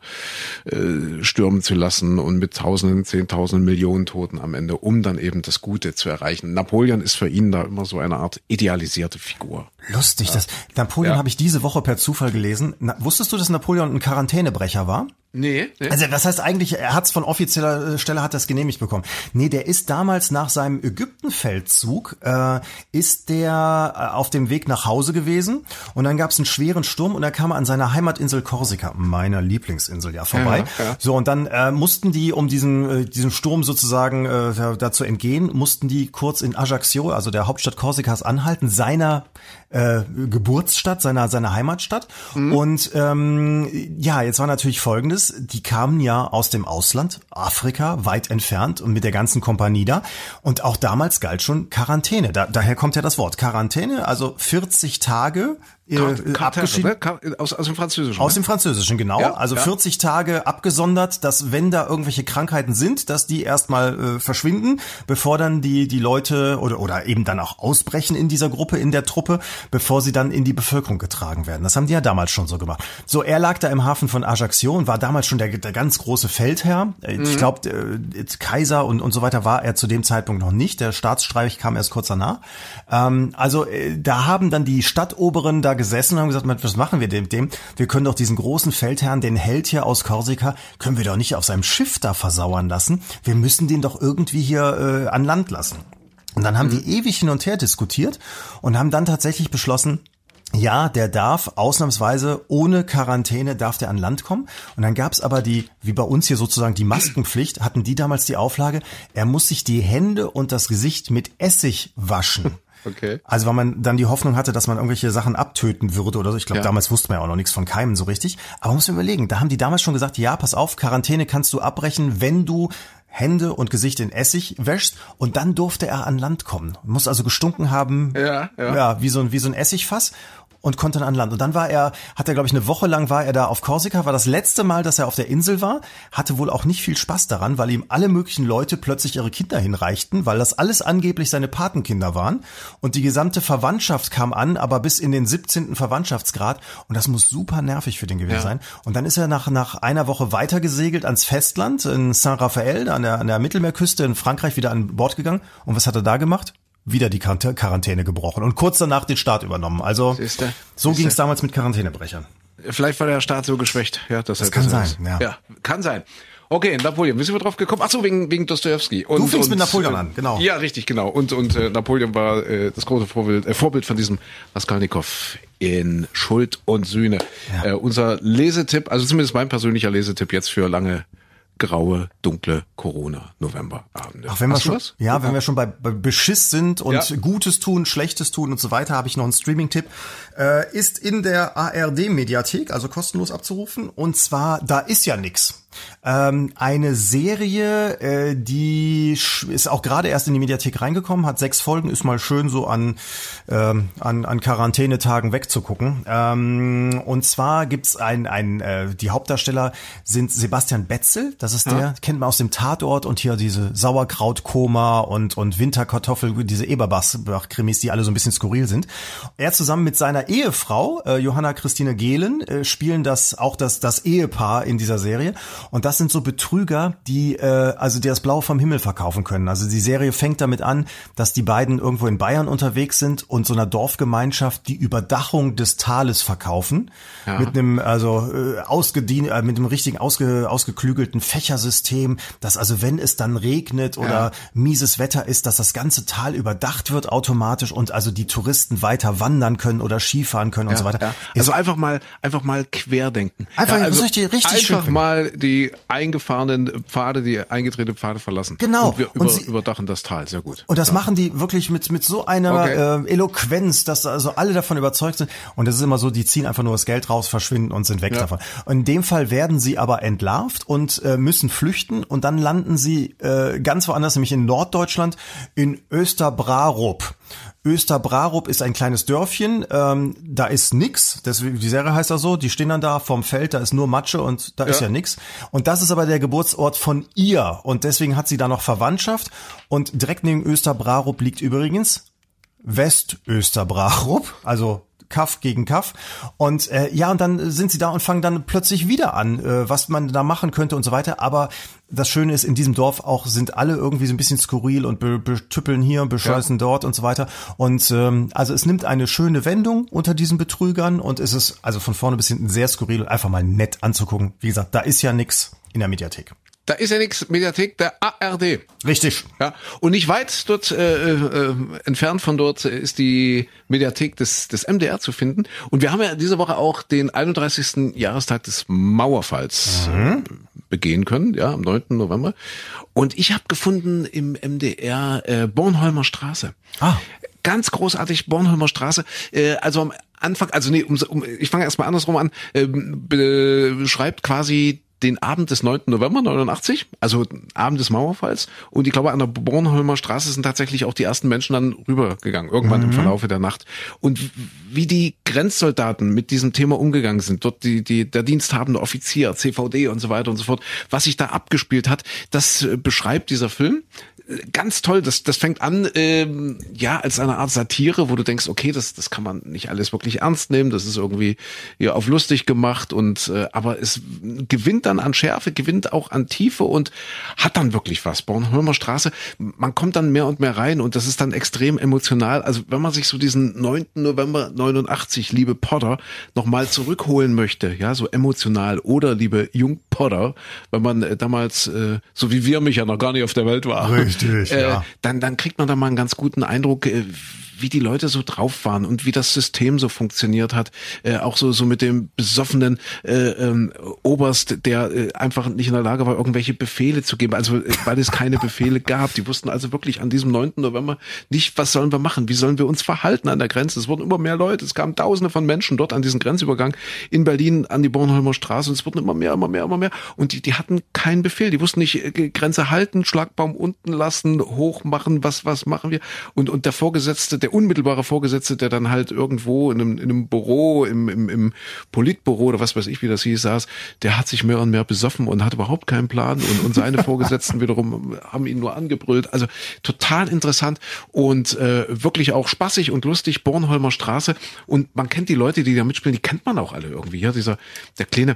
äh, stürmen zu lassen und mit Tausenden, Zehntausenden, Millionen Toten am Ende, um dann eben das Gute zu erreichen. Napoleon ist für ihn da immer so eine Art idealisierte Figur. Lustig, ja. das Napoleon ja. habe ich diese Woche per Zufall gelesen. Na, wusstest du, dass Napoleon ein Quarantänebrecher war? Nee, nee. Also das heißt eigentlich, er hat es von offizieller äh, Stelle hat das genehmigt bekommen. Nee, der ist damals nach seinem Ägyptenfeldzug äh, ist der äh, auf dem Weg nach Hause gewesen und dann gab es einen schweren Sturm und er kam an seiner Heimatinsel Korsika, meiner Lieblingsinsel, ja vorbei. Ja, ja. So und dann äh, mussten die, um diesen äh, diesem Sturm sozusagen äh, dazu entgehen, mussten die kurz in Ajaccio, also der Hauptstadt Korsikas, anhalten, seiner äh, Geburtsstadt, seiner seiner Heimatstadt. Mhm. Und ähm, ja, jetzt war natürlich Folgendes: Die kamen ja aus dem Ausland, Afrika, weit entfernt und mit der ganzen Kompanie da. Und auch damals galt schon Quarantäne. Da, daher kommt ja das Wort Quarantäne, also 40 Tage äh, abgeschieden. Ne? Aus, aus dem Französischen. Aus ne? dem Französischen, genau. Ja, also ja. 40 Tage abgesondert, dass wenn da irgendwelche Krankheiten sind, dass die erstmal äh, verschwinden, bevor dann die, die Leute oder, oder eben dann auch ausbrechen in dieser Gruppe, in der Truppe, bevor sie dann in die Bevölkerung getragen werden. Das haben die ja damals schon so gemacht. So, er lag da im Hafen von Ajaccio und war damals schon der, der ganz große Feldherr. Äh, mhm. Ich glaube, äh, Kaiser und, und so weiter war er zu dem Zeitpunkt noch nicht. Der Staatsstreich kam erst kurz danach. Ähm, also äh, da haben dann die Stadtoberen da gesessen und haben gesagt, was machen wir dem, dem? Wir können doch diesen großen Feldherrn, den Held hier aus Korsika, können wir doch nicht auf seinem Schiff da versauern lassen. Wir müssen den doch irgendwie hier äh, an Land lassen. Und dann haben mhm. die ewig hin und her diskutiert und haben dann tatsächlich beschlossen, ja, der darf ausnahmsweise ohne Quarantäne darf der an Land kommen. Und dann gab's aber die, wie bei uns hier sozusagen die Maskenpflicht, hatten die damals die Auflage, er muss sich die Hände und das Gesicht mit Essig waschen. Okay. Also weil man dann die Hoffnung hatte, dass man irgendwelche Sachen abtöten würde oder so. Ich glaube, ja. damals wusste man ja auch noch nichts von Keimen so richtig. Aber man muss man überlegen, da haben die damals schon gesagt, ja, pass auf, Quarantäne kannst du abbrechen, wenn du Hände und Gesicht in Essig wäschst und dann durfte er an Land kommen. Muss also gestunken haben, ja, ja. ja wie so ein wie so ein Essigfass und konnte dann an Land. Und dann war er, hat er glaube ich eine Woche lang war er da auf Korsika, war das letzte Mal, dass er auf der Insel war, hatte wohl auch nicht viel Spaß daran, weil ihm alle möglichen Leute plötzlich ihre Kinder hinreichten, weil das alles angeblich seine Patenkinder waren und die gesamte Verwandtschaft kam an, aber bis in den 17. Verwandtschaftsgrad und das muss super nervig für den gewesen ja. sein. Und dann ist er nach nach einer Woche weiter gesegelt ans Festland in Saint-Raphaël an der an der Mittelmeerküste in Frankreich wieder an Bord gegangen und was hat er da gemacht? Wieder die Quarantäne gebrochen und kurz danach den Staat übernommen. Also Siehste? so ging es damals mit Quarantänebrechern. Vielleicht war der Staat so geschwächt. Ja, das, das kann sein. Ja. ja, kann sein. Okay, Napoleon, wie sind wir drauf gekommen? Ach so, wegen, wegen Dostoevsky. Und, du fängst und, mit Napoleon an, genau. Ja, richtig, genau. Und, und äh, Napoleon war äh, das große Vorbild, äh, Vorbild von diesem Raskolnikow in Schuld und Sühne. Ja. Äh, unser Lesetipp, also zumindest mein persönlicher Lesetipp jetzt für lange graue, dunkle Corona-November-Abende. Ach, wenn wir schon, was? ja, wenn wir schon bei, bei Beschiss sind und ja. Gutes tun, Schlechtes tun und so weiter, habe ich noch einen Streaming-Tipp. Äh, ist in der ARD-Mediathek, also kostenlos abzurufen. Und zwar, da ist ja nix. Ähm, eine Serie, äh, die ist auch gerade erst in die Mediathek reingekommen, hat sechs Folgen, ist mal schön so an, ähm, an, an Quarantänetagen wegzugucken. Ähm, und zwar gibt's ein, ein äh, die Hauptdarsteller sind Sebastian Betzel, das ist der, ja. kennt man aus dem Tatort und hier diese Sauerkrautkoma und, und Winterkartoffel, diese Eberbach-Krimis, die alle so ein bisschen skurril sind. Er zusammen mit seiner Ehefrau, äh, Johanna Christine Gehlen, äh, spielen das auch das, das Ehepaar in dieser Serie. Und das sind so Betrüger, die äh, also die das Blau vom Himmel verkaufen können. Also die Serie fängt damit an, dass die beiden irgendwo in Bayern unterwegs sind und so einer Dorfgemeinschaft die Überdachung des Tales verkaufen ja. mit einem also äh, ausgedient äh, mit einem richtigen ausge, ausgeklügelten Fächersystem, dass also wenn es dann regnet oder ja. mieses Wetter ist, dass das ganze Tal überdacht wird automatisch und also die Touristen weiter wandern können oder Skifahren können ja, und so weiter. Also einfach mal einfach mal querdenken. Einfach also richtig, richtig einfach mal die eingefahrenen Pfade, die eingetretenen Pfade verlassen. Genau. Und wir über, und sie, überdachen das Tal, sehr gut. Und das machen die wirklich mit mit so einer okay. äh, Eloquenz, dass also alle davon überzeugt sind. Und das ist immer so, die ziehen einfach nur das Geld raus, verschwinden und sind weg davon. Und in dem Fall werden sie aber entlarvt und äh, müssen flüchten und dann landen sie äh, ganz woanders, nämlich in Norddeutschland, in Österbrarup. Österbrarup ist ein kleines Dörfchen, ähm, da ist nix, das, die Serie heißt da so, die stehen dann da vorm Feld, da ist nur Matsche und da ja. ist ja nix. Und das ist aber der Geburtsort von ihr. Und deswegen hat sie da noch Verwandtschaft. Und direkt neben Österbrarup liegt übrigens Westösterbrarup, also Kaff gegen Kaff. Und äh, ja, und dann sind sie da und fangen dann plötzlich wieder an, äh, was man da machen könnte und so weiter. Aber das Schöne ist, in diesem Dorf auch sind alle irgendwie so ein bisschen skurril und be betüppeln hier, bescheißen ja. dort und so weiter. Und ähm, also es nimmt eine schöne Wendung unter diesen Betrügern und es ist also von vorne bis hinten sehr skurril und einfach mal nett anzugucken. Wie gesagt, da ist ja nix in der Mediathek. Da ist ja nichts Mediathek der ARD. Richtig. Ja. Und nicht weit dort äh, äh, entfernt von dort ist die Mediathek des, des MDR zu finden. Und wir haben ja diese Woche auch den 31. Jahrestag des Mauerfalls mhm. begehen können, ja, am 9. November. Und ich habe gefunden im MDR äh, Bornholmer Straße. Ah. Ganz großartig Bornholmer Straße. Äh, also am Anfang, also nee, um, um, ich fange erstmal andersrum an, äh, beschreibt quasi den Abend des 9. November 89, also Abend des Mauerfalls. Und ich glaube, an der Bornholmer Straße sind tatsächlich auch die ersten Menschen dann rübergegangen, irgendwann mhm. im Verlaufe der Nacht. Und wie die Grenzsoldaten mit diesem Thema umgegangen sind, dort die, die, der diensthabende Offizier, CVD und so weiter und so fort, was sich da abgespielt hat, das äh, beschreibt dieser Film ganz toll. Das, das fängt an, ähm, ja, als eine Art Satire, wo du denkst, okay, das, das kann man nicht alles wirklich ernst nehmen. Das ist irgendwie ja auf lustig gemacht und äh, aber es gewinnt dann an Schärfe, gewinnt auch an Tiefe und hat dann wirklich was. Bornholmer Straße, man kommt dann mehr und mehr rein und das ist dann extrem emotional. Also wenn man sich so diesen 9. November 89, liebe Potter, nochmal zurückholen möchte, ja, so emotional oder liebe Jung Potter, wenn man äh, damals, äh, so wie wir mich ja noch gar nicht auf der Welt waren. Richtig äh, ja. dann, dann kriegt man da mal einen ganz guten Eindruck, äh, wie die Leute so drauf waren und wie das System so funktioniert hat. Äh, auch so, so mit dem besoffenen äh, ähm, Oberst, der äh, einfach nicht in der Lage war, irgendwelche Befehle zu geben. Also, äh, weil es keine Befehle gab. Die wussten also wirklich an diesem 9. November nicht, was sollen wir machen? Wie sollen wir uns verhalten an der Grenze? Es wurden immer mehr Leute. Es kamen Tausende von Menschen dort an diesen Grenzübergang in Berlin an die Bornholmer Straße und es wurden immer mehr, immer mehr, immer mehr. Und die, die hatten keinen Befehl. Die wussten nicht, äh, Grenze halten, Schlagbaum unten lassen, hoch machen, was, was machen wir? Und, und der Vorgesetzte, der unmittelbare Vorgesetzte, der dann halt irgendwo in einem, in einem Büro, im, im, im Politbüro oder was weiß ich, wie das hieß, saß, der hat sich mehr und mehr besoffen und hat überhaupt keinen Plan und, und seine Vorgesetzten (laughs) wiederum haben ihn nur angebrüllt. Also total interessant und äh, wirklich auch spaßig und lustig, Bornholmer Straße und man kennt die Leute, die da mitspielen, die kennt man auch alle irgendwie. Ja, dieser, der kleine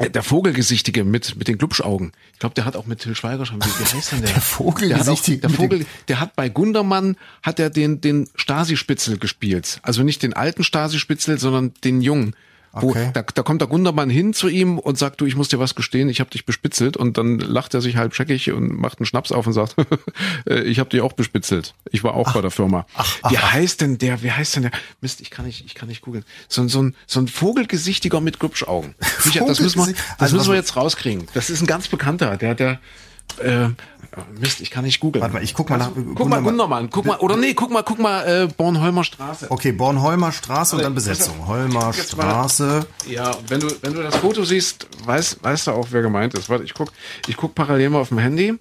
der Vogelgesichtige mit, mit den Glubschaugen. Ich glaube, der hat auch mit Till Schweiger schon, wie, wie heißt denn der? (laughs) Der Vogelgesichtige. Der, der Vogel, der hat bei Gundermann, hat er den, den Stasi-Spitzel gespielt. Also nicht den alten Stasi-Spitzel, sondern den jungen. Wo, okay. da, da kommt der Gundermann hin zu ihm und sagt, du, ich muss dir was gestehen, ich habe dich bespitzelt. Und dann lacht er sich halb scheckig und macht einen Schnaps auf und sagt, (laughs) äh, ich habe dich auch bespitzelt. Ich war auch ach, bei der Firma. Ach, ach, wie heißt denn der, wie heißt denn der? Mist, ich kann nicht, ich kann nicht googeln. So, so, ein, so ein Vogelgesichtiger mit Glubschaugen. das müssen wir, das also, müssen wir jetzt rauskriegen. Das ist ein ganz bekannter, der, der, äh, Mist, ich kann nicht googeln. Warte mal, ich guck mal nach. Guck mal Gundermann, guck mal, oder nee, guck mal, guck mal, äh, Bornholmer Straße. Okay, Bornholmer Straße und dann Besetzung. Holmer Straße. Ja, wenn du, wenn du das Foto siehst, weißt, weißt du auch, wer gemeint ist. Warte, ich guck, ich guck parallel mal auf dem Handy.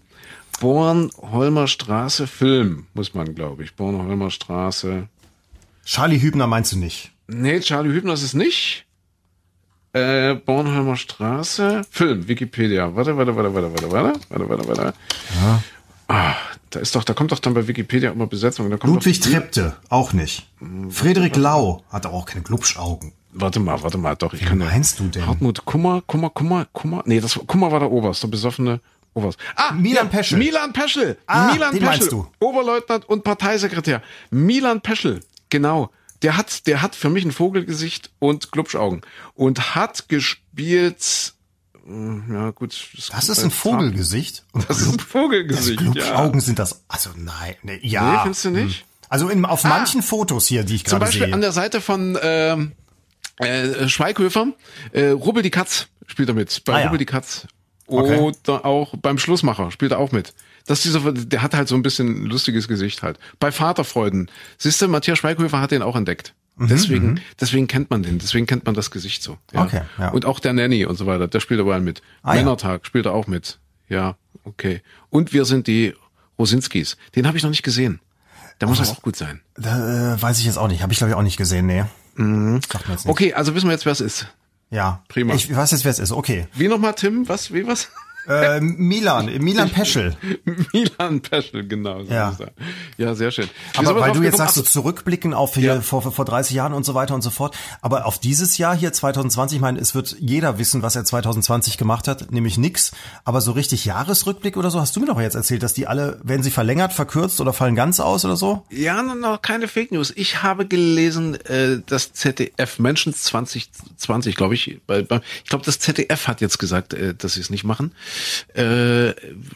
Bornholmer Straße Film, muss man, glaube ich. Bornholmer Straße. Charlie Hübner meinst du nicht? Nee, Charlie Hübner ist es nicht. Äh, Bornholmer Straße. Film, Wikipedia. Warte, warte, warte, warte, warte, warte, warte, warte, warte. Ja. Ah, da ist doch, da kommt doch dann bei Wikipedia immer Besetzung. Ludwig Trepte, auch nicht. Friedrich Lau hat auch keine Glubschaugen. warte mal, warte mal, doch, ich Wie kann ja- meinst du denn? Hartmut Kummer, Kummer, Kummer, Kummer, nee, das Kummer war der Oberst, der besoffene Oberst. Ah, Milan ja, Peschel. Milan Peschel. Ah, Milan den Peschel. meinst du. Oberleutnant und Parteisekretär. Milan Peschel, genau. Der hat, der hat für mich ein Vogelgesicht und Glubschaugen und hat gespielt, hm, ja gut. Das ist ein Vogelgesicht. Und Das ist ein Vogelgesicht, ja. Glubschaugen sind das. Also nein, nee, ja. Nee, findest du nicht? Hm. Also in, auf manchen Fotos hier, die ich Zum gerade Beispiel sehe. an der Seite von ähm, äh, Schweighöfer, äh, Rubbel die Katz spielt er mit. Bei Ah, ja. Rubbel die Katz. Okay. Oder auch beim Schlussmacher spielt er auch mit. Das ist dieser, der hat halt so ein bisschen ein lustiges Gesicht halt. Bei Vaterfreuden. Siehst du, Matthias Schweighöfer hat den auch entdeckt. Deswegen, deswegen kennt man den, deswegen kennt man das Gesicht so. Ja. Mhm, Okay, ja. Und auch der Nanny und so weiter, der spielt überall mit. Ah, ja. Männertag spielt er auch mit. Ja, okay. Und wir sind die Rosinskis. Den habe ich noch nicht gesehen. Der muss aber auch gut sein. Da, äh, weiß ich jetzt auch nicht. Habe ich glaube ich auch nicht gesehen, nee. Jetzt nicht. Okay, also wissen wir jetzt, wer es ist. Ja. Prima. Ich weiß jetzt, wer es ist. Okay. Wie nochmal, Tim? Was? Wie was? Äh, Milan, Milan Peschel. (laughs) Milan Peschel, genau. So Ja. ja, sehr schön. Aber weil du jetzt sagst, so zurückblicken auf hier Ja. vor, vor 30 Jahren und so weiter und so fort. Aber auf dieses Jahr hier 2020, ich meine, es wird jeder wissen, was er 2020 gemacht hat, nämlich nix. Aber so richtig Jahresrückblick oder so, hast du mir doch jetzt erzählt, dass die alle, werden sie verlängert, verkürzt oder fallen ganz aus oder so? Ja, noch- noch keine Fake News. Ich habe gelesen, äh, das ZDF Menschen 2020, glaube ich. Bei, bei, ich glaube, das ZDF hat jetzt gesagt, äh, dass sie es nicht machen. Äh,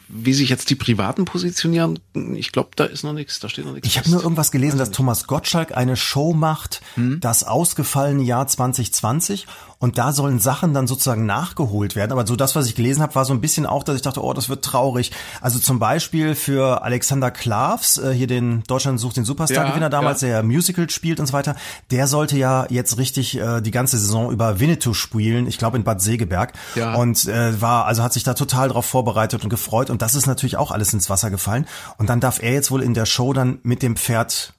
wie sich jetzt die Privaten positionieren, ich glaube, da ist noch nichts, da steht noch nichts. Ich habe nur irgendwas gelesen, dass Thomas Gottschalk eine Show macht, das ausgefallene Jahr 2020 und da sollen Sachen dann sozusagen nachgeholt werden. Aber so das, was ich gelesen habe, war so ein bisschen auch, dass ich dachte, oh, das wird traurig. Also zum Beispiel für Alexander Klavs, äh, hier den Deutschland sucht den Superstar-Gewinner Ja, damals, ja. der Musical spielt und so weiter, der sollte ja jetzt richtig äh, die ganze Saison über Winnetou spielen, ich glaube in Bad Segeberg. Ja. Und äh, war, also hat sich da total drauf vorbereitet und gefreut und das ist natürlich auch alles ins Wasser gefallen. Und dann darf er jetzt wohl in der Show dann mit dem Pferd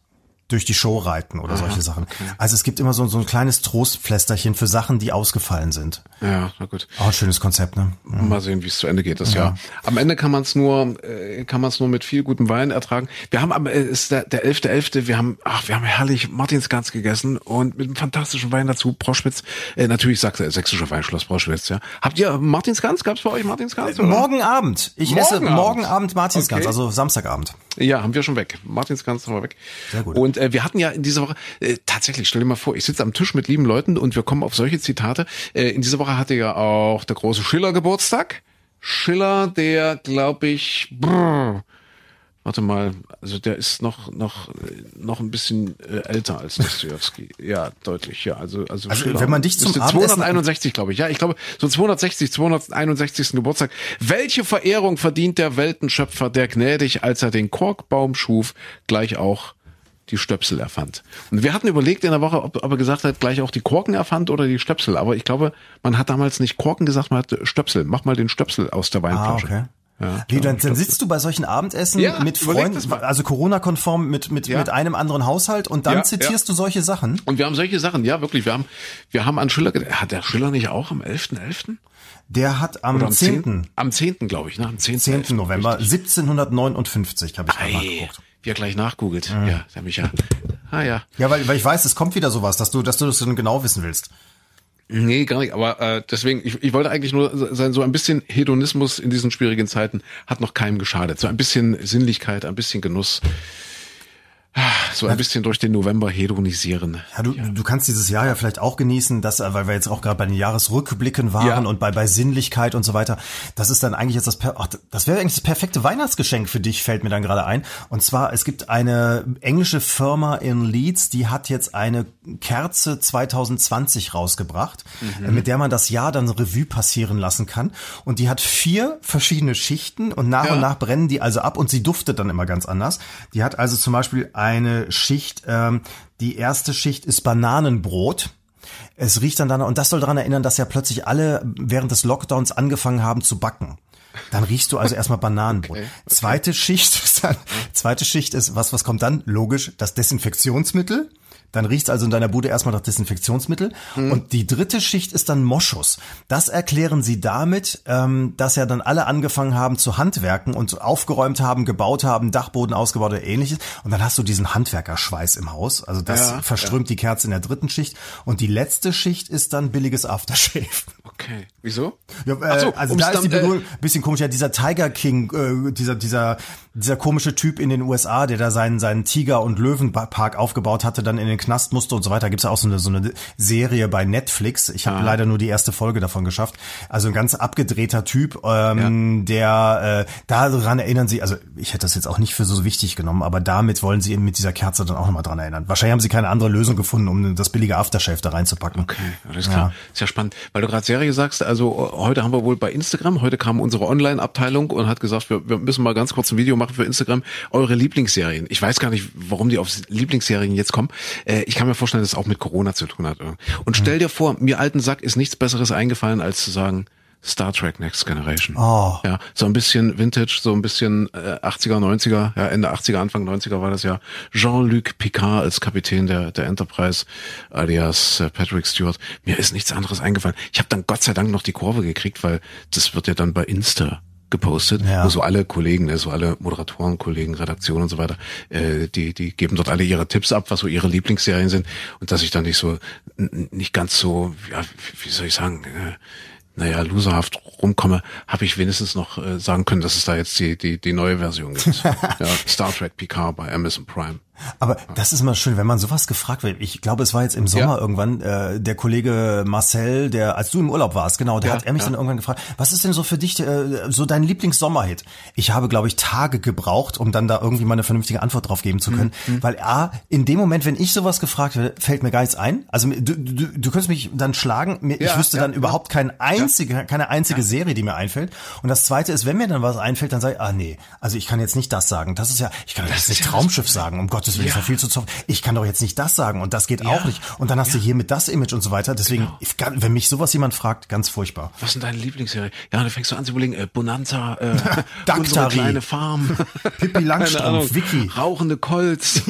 durch die Show reiten oder solche Sachen. Also es gibt immer so, so ein kleines Trostpflästerchen für Sachen, die ausgefallen sind. Ja, na gut. Auch ein schönes Konzept, ne? Mal sehen, wie es zu Ende geht das Jahr. Am Ende kann man es nur, äh, kann man es nur mit viel gutem Wein ertragen. Wir haben am äh, ist der der 11.11. Wir haben, ach, wir haben herrlich Martinsgans gegessen und mit einem fantastischen Wein dazu. Proschwitz, äh, natürlich sagt er sächsischer Weinschloss Proschwitz. Ja, habt ihr Martinsgans? Gab's bei euch Martinsgans? oder? Morgen Abend. Ich Morgen esse Abend. morgen Abend Martinsgans, Okay. also Samstagabend. Ja, haben wir schon weg. Martinsgans haben wir weg. Sehr gut. Und äh, wir hatten ja in dieser Woche, äh, tatsächlich, stell dir mal vor, ich sitze am Tisch mit lieben Leuten und wir kommen auf solche Zitate. Äh, in dieser Woche hatte ja auch der große Schiller Geburtstag. Schiller, der, glaube ich, brr, warte mal, also der ist noch noch noch ein bisschen äh, älter als Dostoevsky. (laughs) ja, deutlich, ja. Also also, Also, Schiller wenn man dich zum müsste Abendessen- 261, glaube ich. Ja, ich glaube so 260, 261. Geburtstag. Welche Verehrung verdient der Weltenschöpfer, der gnädig, als er den Korkbaum schuf, gleich auch die Stöpsel erfand. Und wir hatten überlegt in der Woche, ob, ob er gesagt hat, gleich auch die Korken erfand oder die Stöpsel. Aber ich glaube, man hat damals nicht Korken gesagt, man hat Stöpsel. Mach mal den Stöpsel aus der Ah, Weinflasche. okay. Ja, Wie, dann, dann sitzt du bei solchen Abendessen Ja, mit Freunden, mal. also Corona-konform mit, mit, Ja. mit einem anderen Haushalt und dann zitierst du solche Sachen? Und wir haben solche Sachen, ja, wirklich. Wir haben, wir haben an Schiller, gedacht. hat der Schiller nicht auch am 11.11.? Der hat am, Oder am 10. Am 10. glaube ich, ne? Am 10. 10. November Richtig. 1759 habe ich Ei, nachgeguckt. Wie er gleich nachgoogelt. Ja, der Micha. (laughs) Ah ja. Ja, weil, weil ich weiß, es kommt wieder sowas, dass du, dass du das dann genau wissen willst. Nee, gar nicht. Aber äh, deswegen, ich, ich wollte eigentlich nur sein, so ein bisschen Hedonismus in diesen schwierigen Zeiten hat noch keinem geschadet. So ein bisschen Sinnlichkeit, ein bisschen Genuss. So ein bisschen durch den November hedonisieren. Ja, du, du kannst dieses Jahr ja vielleicht auch genießen, dass, äh, weil wir jetzt auch gerade bei den Jahresrückblicken waren Ja. und bei, bei Sinnlichkeit und so weiter. Das ist dann eigentlich jetzt das, ach, das wäre eigentlich das perfekte Weihnachtsgeschenk für dich, fällt mir dann gerade ein. Und zwar, es gibt eine englische Firma in Leeds, die hat jetzt eine Kerze 2020 rausgebracht, äh, mit der man das Jahr dann Revue passieren lassen kann. Und die hat vier verschiedene Schichten und nach Ja. und nach brennen die also ab und sie duftet dann immer ganz anders. Die hat also zum Beispiel eine Schicht, ähm, die erste Schicht ist Bananenbrot. Es riecht dann danach, und das soll daran erinnern, dass ja plötzlich alle während des Lockdowns angefangen haben zu backen. Dann riechst du also erstmal (laughs) Bananenbrot. Okay, okay. Zweite Schicht (laughs) ist dann, zweite Schicht ist, was, was kommt dann? Logisch, das Desinfektionsmittel. Dann riecht's also in deiner Bude erstmal nach Desinfektionsmittel. Mhm. Und die dritte Schicht ist dann Moschus. Das erklären sie damit, ähm, dass ja dann alle angefangen haben zu handwerken und aufgeräumt haben, gebaut haben, Dachboden ausgebaut oder ähnliches. Und dann hast du diesen Handwerkerschweiß im Haus. Also das Ja, verströmt die Kerze in der dritten Schicht. Und die letzte Schicht ist dann billiges Aftershave. Okay. Wieso? Ja, äh, so, also da ist die äh, Berührung ein bisschen komisch. Ja, dieser Tiger King, äh, dieser, dieser, dieser komische Typ in den USA, der da seinen, seinen Tiger- und Löwenpark aufgebaut hatte, dann in den Knast musste und so weiter. Gibt's ja auch so eine, so eine Serie bei Netflix. Ich habe leider nur die erste Folge davon geschafft. Also ein ganz abgedrehter Typ, ähm, der äh, daran erinnern sie, also ich hätte das jetzt auch nicht für so wichtig genommen, aber damit wollen sie eben mit dieser Kerze dann auch nochmal dran erinnern. Wahrscheinlich haben sie keine andere Lösung gefunden, um das billige Aftershave da reinzupacken. Okay, alles klar. Ist ja spannend. Weil du gerade Serie sagst, also heute haben wir wohl bei Instagram, heute kam unsere Online-Abteilung und hat gesagt, wir, wir müssen mal ganz kurz ein Video machen für Instagram, eure Lieblingsserien. Ich weiß gar nicht, warum die auf Lieblingsserien jetzt kommen. Äh, ich kann mir vorstellen, dass es auch mit Corona zu tun hat. Und stell dir vor, mir alten Sack ist nichts Besseres eingefallen, als zu sagen, Star Trek Next Generation. Oh. Ja, so ein bisschen Vintage, so ein bisschen äh, 80er, 90er, ja, Ende 80er, Anfang 90er war das ja. Jean-Luc Picard als Kapitän der, der Enterprise, alias äh, Patrick Stewart. Mir ist nichts anderes eingefallen. Ich habe dann Gott sei Dank noch die Kurve gekriegt, weil das wird ja dann bei Insta gepostet, Ja. wo so alle Kollegen, ne, so alle Moderatoren, Kollegen, Redaktion und so weiter, äh, die, die geben dort alle ihre Tipps ab, was so ihre Lieblingsserien sind und dass ich dann nicht so, nicht ganz so, ja, wie soll ich sagen, äh, naja, loserhaft rumkomme, habe ich wenigstens noch äh, sagen können, dass es da jetzt die, die, die neue Version gibt. (laughs) ja, Star Trek Picard bei Amazon Prime. Aber das ist immer schön, wenn man sowas gefragt wird. Ich glaube, es war jetzt im Sommer Ja. irgendwann äh, der Kollege Marcel, der als du im Urlaub warst, genau, der Ja, hat er mich ja. dann irgendwann gefragt, was ist denn so für dich äh, so dein Lieblingssommerhit? Ich habe, glaube ich, Tage gebraucht, um dann da irgendwie mal eine vernünftige Antwort drauf geben zu können, Mhm. weil a in dem Moment, wenn ich sowas gefragt werde, fällt mir gar nichts ein. Also du, du, du könntest mich dann schlagen, ich wüsste dann überhaupt kein einzige, keine einzige Serie, die mir einfällt. Und das Zweite ist, wenn mir dann was einfällt, dann sage ich, ah nee, also ich kann jetzt nicht das sagen. Das ist ja, ich kann jetzt nicht Traumschiff sagen, um Gottes Willen, ist ja Ja. viel zu zoffen. Ich kann doch jetzt nicht das sagen und das geht auch nicht. Und dann hast du hier mit das Image und so weiter. Deswegen, Genau. wenn mich sowas jemand fragt, ganz furchtbar. Was sind deine Lieblingsserien? Ja, dann fängst du an zu überlegen, äh, Bonanza, äh, (laughs) unsere kleine Farm, (laughs) Pippi Langstrumpf, (laughs) Vicky. rauchende Colts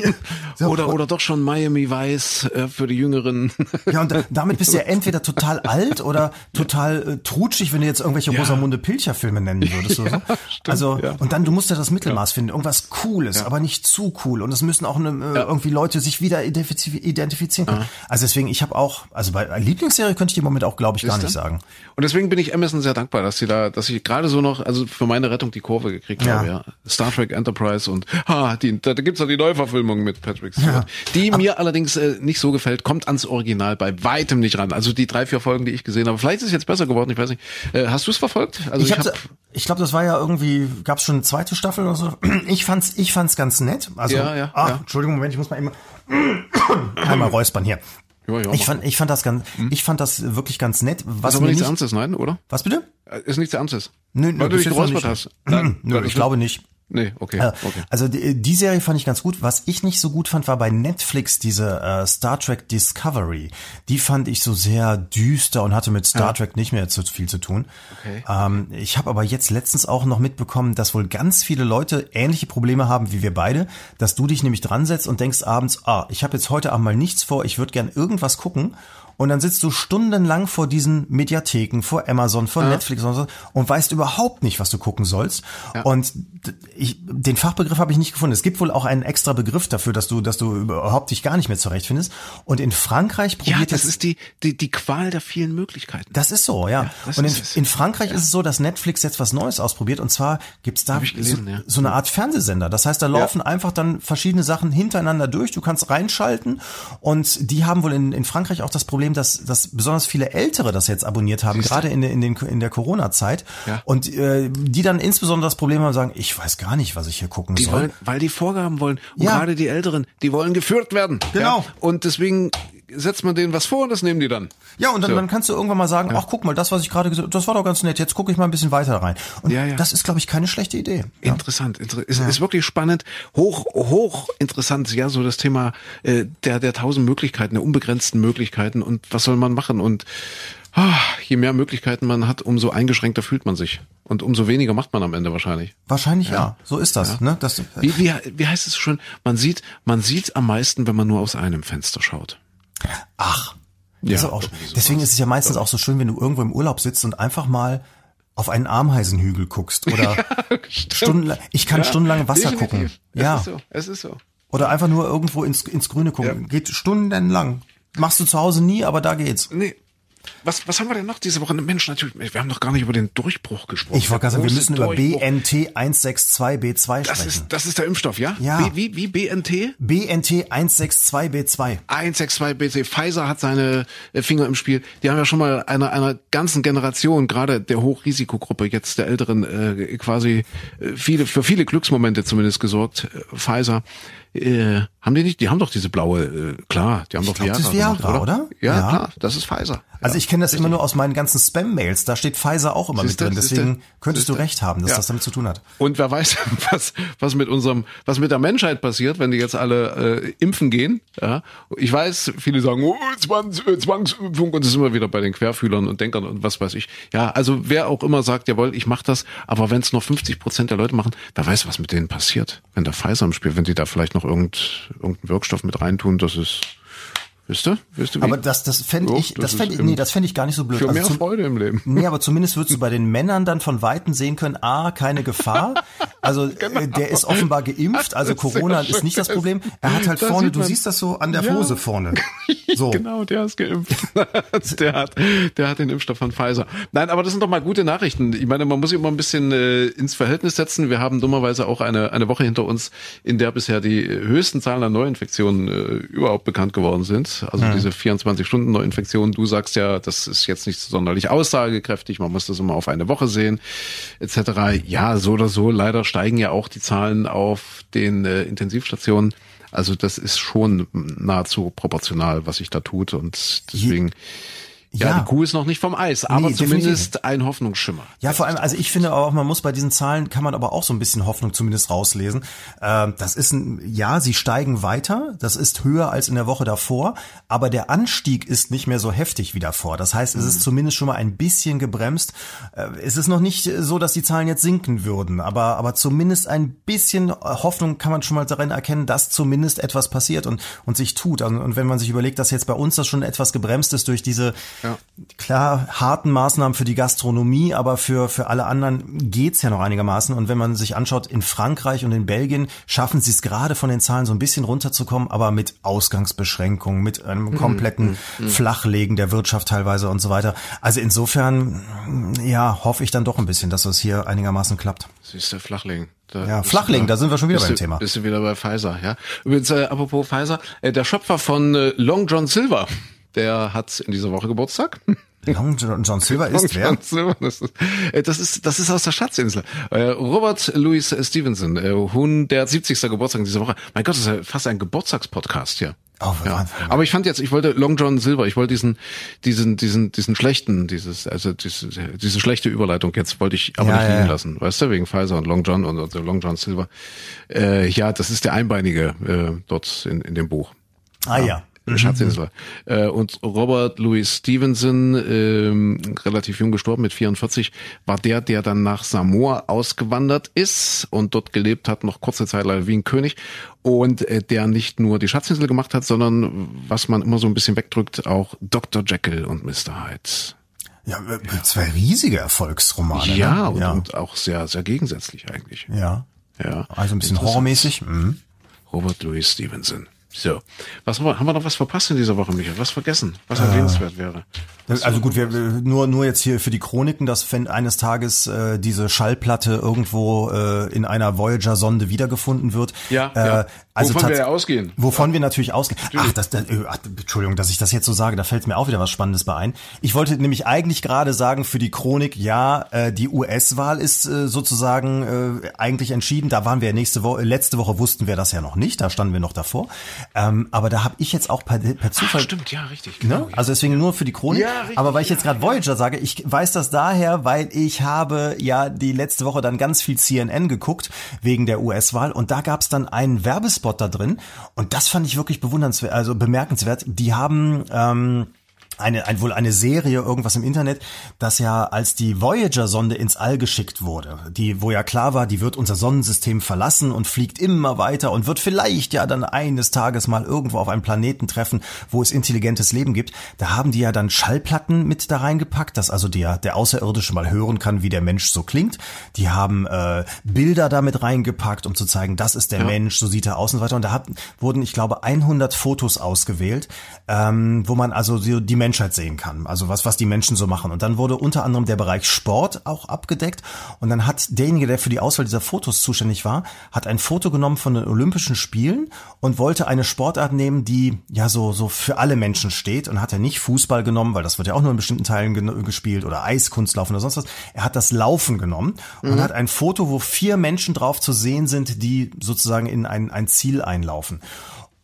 So. oder oder doch schon Miami Vice äh, für die Jüngeren. Ja, und da- damit bist du ja entweder total alt oder total äh, trutschig, wenn du jetzt irgendwelche Ja. Rosamunde Pilcher Filme nennen würdest oder so. also, ja. und dann, du musst ja das Mittelmaß finden. Irgendwas Cooles, aber nicht zu cool. Und es müssen auch eine, äh, irgendwie Leute sich wieder identifiz identifizieren können. Also deswegen, ich habe auch, also bei Lieblingsserie könnte ich im Moment auch, glaube ich, gar Siehste? nicht sagen. Und deswegen bin ich Amazon sehr dankbar, dass sie da, dass ich gerade so noch, also für meine Rettung die Kurve gekriegt Ja. habe, ja. Star Trek Enterprise und ha, die, da, gibt's ja die Neuverfilmung mit Patrick Stewart, die mir allerdings äh, nicht so gefällt, kommt ans Original bei weitem nicht ran. Also die drei, vier Folgen, die ich gesehen habe, vielleicht ist es jetzt besser geworden, ich weiß nicht. Äh, hast du es verfolgt? Also ich ich, hab's, hab, ich glaube, das war ja irgendwie, gab es schon eine zweite Staffel oder so. (clears throat) Ich fand's, ich fand's ganz nett. Also, Ja, ja, ah, ja. Entschuldigung, Moment, ich muss mal eben (coughs) einmal räuspern hier. Ja, ja, ich fand, ich fand das ganz, ich fand das wirklich ganz nett. Was ist aber nichts nicht, Ernstes, nein, oder? was bitte? Äh, Ist nichts Ernstes. Nö, nö, Weil du dich geräuspert hast. (clears throat) Nein, Nö, ich glaube nicht. Nee, okay, Äh, okay. Also die, die Serie fand ich ganz gut. Was ich nicht so gut fand, war bei Netflix diese äh, Star Trek Discovery. Die fand ich so sehr düster und hatte mit Star Trek nicht mehr zu viel zu tun. Okay. Ähm, ich habe aber jetzt letztens auch noch mitbekommen, dass wohl ganz viele Leute ähnliche Probleme haben wie wir beide, dass du dich nämlich dran setzt und denkst abends, ah, ich habe jetzt heute Abend mal nichts vor, ich würde gern irgendwas gucken. Und dann sitzt du stundenlang vor diesen Mediatheken, vor Amazon, vor Netflix und so und weißt überhaupt nicht, was du gucken sollst. Und d- ich, den Fachbegriff habe ich nicht gefunden. Es gibt wohl auch einen extra Begriff dafür, dass du, dass du überhaupt dich gar nicht mehr zurechtfindest. Und in Frankreich Ja, probiert das jetzt ist die, die, die Qual der vielen Möglichkeiten. das ist so, ja. das und in, in Frankreich ist es so, dass Netflix jetzt was Neues ausprobiert. Und zwar gibt's da gelesen, so, ja. so eine Art Fernsehsender. Das heißt, da laufen einfach dann verschiedene Sachen hintereinander durch. Du kannst reinschalten. Und die haben wohl in, in Frankreich auch das Problem, dass, dass besonders viele Ältere das jetzt abonniert haben, gerade in, der- in, den, in der Corona-Zeit. Ja. Und äh, die dann insbesondere das Problem haben, sagen, ich weiß gar nicht, was ich hier gucken Die soll. wollen, weil die Vorgaben wollen. Und Ja. gerade die Älteren, die wollen geführt werden. Genau. Ja? Und deswegen setzt man denen was vor und das nehmen die dann. Ja, und dann, So. dann kannst du irgendwann mal sagen, ach guck mal, das, was ich gerade gesagt das war doch ganz nett, jetzt gucke ich mal ein bisschen weiter rein. Und Ja, ja. das ist, glaube ich, keine schlechte Idee. Interessant, inter ist, ist wirklich spannend, hoch, hoch interessant, ja, so das Thema äh, der, der tausend Möglichkeiten, der unbegrenzten Möglichkeiten und was soll man machen und ah, je mehr Möglichkeiten man hat, umso eingeschränkter fühlt man sich. Und umso weniger macht man am Ende wahrscheinlich. Wahrscheinlich ja. ja. So ist das. Ja. Ne? das wie, wie, wie heißt es schon? Man sieht, man sieht am meisten, wenn man nur aus einem Fenster schaut. Ach. Ja, auch, deswegen ist es ja meistens auch so schön, wenn du irgendwo im Urlaub sitzt und einfach mal auf einen Ameisenhügel guckst oder (laughs) ja, stundenlang, ich kann ja, stundenlang Wasser definitiv. gucken. Es ja. ist so, es ist so. Oder einfach nur irgendwo ins, ins Grüne gucken. Ja. Geht stundenlang. Machst du zu Hause nie, aber da geht's. Nee, was, was haben wir denn noch diese Woche? Mensch, natürlich, wir haben noch gar nicht über den Durchbruch gesprochen. Ich wollte gerade sagen, wir müssen über BNT 162B2 das sprechen. Ist, das ist der Impfstoff, ja? Ja. Wie, wie, wie BNT? BNT 162B2. 162B2. Pfizer hat seine äh, Finger im Spiel. Die haben ja schon mal einer, einer ganzen Generation, gerade der Hochrisikogruppe, jetzt der Älteren, äh, quasi äh, viele, für viele Glücksmomente zumindest gesorgt. Äh, Pfizer. Äh, haben die nicht? Die haben doch diese blaue, äh, klar, die haben ich doch glaub, Viagra, das Viagra gemacht, oder? oder? Ja, ja, klar, das ist Pfizer. Also ich kenne das Richtig. immer nur aus meinen ganzen Spam-Mails. Da steht Pfizer auch immer Siehste, mit drin. Deswegen Siehste, könntest Siehste. du recht haben, dass ja. das damit zu tun hat. Und wer weiß, (laughs) was, was mit unserem, was mit der Menschheit passiert, wenn die jetzt alle äh, impfen gehen. Ja? Ich weiß, viele sagen, oh, Zwangs, äh, Zwangsimpfung und es ist immer wieder bei den Querfühlern und Denkern und was weiß ich. Ja, also wer auch immer sagt, jawohl, ich mach das, aber wenn es nur 50 Prozent der Leute machen, wer weiß, was mit denen passiert, wenn der Pfizer im Spiel, wenn die da vielleicht noch irgend, irgendeinen Wirkstoff mit reintun, das ist Wisst ihr? Wisst ihr wie? Aber das, das fände ich, das, das fände ich, nee, das fände ich gar nicht so blöd. Für also mehr zum, Freude im Leben. Nee, aber zumindest würdest du bei den Männern dann von Weitem sehen können, ah, keine Gefahr. (laughs) Also, äh, genau. der ist offenbar geimpft, also Corona ist nicht das Problem. Er hat halt vorne, du siehst das so an der ja. Hose vorne. (laughs) So. genau, der ist geimpft. (laughs) der hat, der hat den Impfstoff von Pfizer. Nein, aber das sind doch mal gute Nachrichten. Ich meine, man muss sich immer ein bisschen äh, ins Verhältnis setzen. Wir haben dummerweise auch eine, eine Woche hinter uns, in der bisher die höchsten Zahlen an Neuinfektionen äh, überhaupt bekannt geworden sind. Also ja. diese 24 24 Stunden Neuinfektion. Du sagst ja, das ist jetzt nicht sonderlich aussagekräftig, man muss das immer auf eine Woche sehen, etc. Ja, so oder so, leider steigen ja auch die Zahlen auf den äh, Intensivstationen. Also das ist schon nahezu proportional, was sich da tut und deswegen. Je ja, ja, die Kuh ist noch nicht vom Eis, aber nee, zumindest definitiv. ein Hoffnungsschimmer. Ja, vor allem, also ich finde auch, man muss bei diesen Zahlen, kann man aber auch so ein bisschen Hoffnung zumindest rauslesen. Ähm, das ist ein, ja, sie steigen weiter, das ist höher als in der Woche davor, aber der Anstieg ist nicht mehr so heftig wie davor. Das heißt, es ist mhm. zumindest schon mal ein bisschen gebremst. Äh, es ist noch nicht so, dass die Zahlen jetzt sinken würden, aber, aber zumindest ein bisschen Hoffnung kann man schon mal darin erkennen, dass zumindest etwas passiert und, und sich tut. Und wenn man sich überlegt, dass jetzt bei uns das schon etwas gebremst ist durch diese ja. Klar, harten Maßnahmen für die Gastronomie, aber für, für alle anderen geht's ja noch einigermaßen. Und wenn man sich anschaut, in Frankreich und in Belgien schaffen sie es gerade von den Zahlen so ein bisschen runterzukommen, aber mit Ausgangsbeschränkungen, mit einem mhm, kompletten mhm. Flachlegen der Wirtschaft teilweise und so weiter. Also insofern, ja, hoffe ich dann doch ein bisschen, dass es hier einigermaßen klappt. Siehst du, Flachlegen. Da ja, Flachlegen, da sind wir schon wieder beim du, Thema. Bist du wieder bei Pfizer, ja. Übrigens, äh, apropos Pfizer, äh, der Schöpfer von äh, Long John Silver der hat in dieser Woche Geburtstag. (laughs) Long John Silver ist wer? Silver, das, ist, äh, das ist das ist aus der Schatzinsel. Äh, Robert Louis Stevenson, 170. Äh, Geburtstag in dieser Woche. Mein Gott, das ist ja fast ein Geburtstagspodcast hier. Oh, ja. Aber ich fand jetzt, ich wollte Long John Silver, ich wollte diesen, diesen, diesen, diesen schlechten, dieses, also diese, diese schlechte Überleitung jetzt wollte ich aber ja, nicht liegen ja. lassen, weißt du, wegen Pfizer und Long John und, und Long John Silver. Äh, ja, das ist der Einbeinige äh, dort in, in dem Buch. Ah ja. Mhm. Schatzinsel. Äh, und Robert Louis Stevenson, ähm, relativ jung gestorben mit 44, war der, der dann nach Samoa ausgewandert ist und dort gelebt hat, noch kurze Zeit lang wie ein König. Und äh, der nicht nur die Schatzinsel gemacht hat, sondern, was man immer so ein bisschen wegdrückt, auch Dr. Jekyll und Mr. Hyde. Ja, äh, zwei riesige Erfolgsromane. Ja, ne? und, ja. und auch sehr, sehr gegensätzlich eigentlich. Ja. Ja. Also ein bisschen horrormäßig. Mhm. Robert Louis Stevenson. So. Was haben wir noch was verpasst in dieser Woche, Michael? Was vergessen? Was erwähnenswert wäre? Also gut, wir, nur, nur jetzt hier für die Chroniken, dass wenn eines Tages äh, diese Schallplatte irgendwo äh, in einer Voyager-Sonde wiedergefunden wird. Ja, äh, ja. Also wovon wir ja ausgehen. Wovon wir natürlich ausgehen. Ach, das, das, äh, ach, Entschuldigung, dass ich das jetzt so sage, da fällt mir auch wieder was Spannendes bei ein. Ich wollte nämlich eigentlich gerade sagen, für die Chronik, ja, äh, die US-Wahl ist äh, sozusagen äh, eigentlich entschieden. Da waren wir nächste Woche, letzte Woche wussten wir das ja noch nicht, da standen wir noch davor. Ähm, aber da habe ich jetzt auch per, per Zufall. Ach, stimmt, ja, richtig. Genau, ne? Also deswegen nur für die Chronik. Ja, aber weil ich jetzt gerade Voyager sage, ich weiß das daher, weil ich habe ja die letzte Woche dann ganz viel CNN geguckt wegen der US-Wahl und da gab es dann einen Werbespot da drin und das fand ich wirklich bewundernswert, also bemerkenswert. Die haben ähm, eine, ein, wohl eine Serie, irgendwas im Internet, dass ja als die Voyager-Sonde ins All geschickt wurde, die, wo ja klar war, die wird unser Sonnensystem verlassen und fliegt immer weiter und wird vielleicht ja dann eines Tages mal irgendwo auf einem Planeten treffen, wo es intelligentes Leben gibt. Da haben die ja dann Schallplatten mit da reingepackt, dass also der, der Außerirdische mal hören kann, wie der Mensch so klingt. Die haben äh, Bilder damit reingepackt, um zu zeigen, das ist der ja. Mensch, so sieht er aus und so weiter. Und da hat, wurden, ich glaube, 100 Fotos ausgewählt, ähm, wo man also die Menschen Menschheit sehen kann. Also was, was die Menschen so machen. Und dann wurde unter anderem der Bereich Sport auch abgedeckt. Und dann hat derjenige, der für die Auswahl dieser Fotos zuständig war, hat ein Foto genommen von den Olympischen Spielen und wollte eine Sportart nehmen, die ja so, so für alle Menschen steht. Und hat er nicht Fußball genommen, weil das wird ja auch nur in bestimmten Teilen gespielt oder Eiskunstlaufen oder sonst was. Er hat das Laufen genommen und mhm. hat ein Foto, wo vier Menschen drauf zu sehen sind, die sozusagen in ein, ein Ziel einlaufen.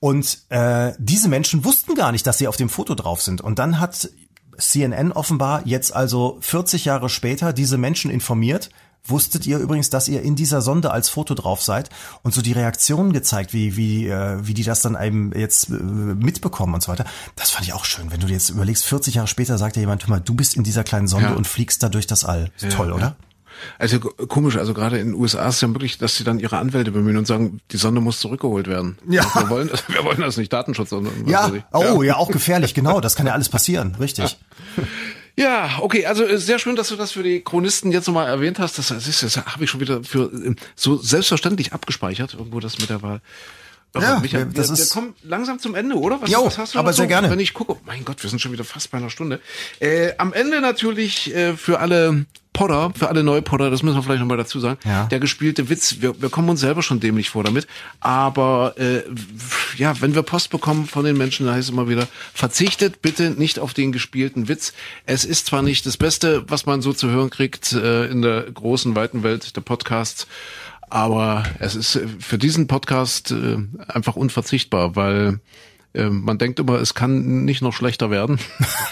Und äh, diese Menschen wussten gar nicht, dass sie auf dem Foto drauf sind. Und dann hat CNN offenbar jetzt also 40 Jahre später diese Menschen informiert, Wusstet ihr übrigens, dass ihr in dieser Sonde als Foto drauf seid und so die Reaktionen gezeigt, wie wie äh, wie die das dann eben jetzt äh, mitbekommen und so weiter. Das fand ich auch schön, wenn du dir jetzt überlegst, 40 Jahre später sagt dir jemand, hör mal, du bist in dieser kleinen Sonde ja. und fliegst da durch das All. Ja, toll, oder? Also komisch, also gerade in den USA ist ja wirklich, dass sie dann ihre Anwälte bemühen und sagen, die Sonde muss zurückgeholt werden. Ja. Wir wollen, wir wollen das nicht Datenschutz, sondern ja. Oh, ja. ja, auch gefährlich, genau. Das kann ja alles passieren, richtig. (laughs) Ja. okay, also äh, sehr schön, dass du das für die Chronisten jetzt nochmal erwähnt hast. Das, das, das habe ich schon wieder für äh, so selbstverständlich abgespeichert, irgendwo das mit der Wahl. Ja, Michael, das wir, ist wir kommen langsam zum Ende, oder? Was, jo, was hast du aber sehr so? gerne. Wenn ich gucke, mein Gott, wir sind schon wieder fast bei einer Stunde. Äh, am Ende natürlich äh, für alle Podder, für alle Neupodder, das müssen wir vielleicht nochmal dazu sagen, ja. der gespielte Witz, wir, wir kommen uns selber schon dämlich vor damit, aber äh, ja, wenn wir Post bekommen von den Menschen, dann heißt es immer wieder, verzichtet bitte nicht auf den gespielten Witz. Es ist zwar nicht das Beste, was man so zu hören kriegt äh, in der großen, weiten Welt der Podcasts, aber es ist für diesen Podcast äh, einfach unverzichtbar, weil ähm, man denkt immer, es kann nicht noch schlechter werden,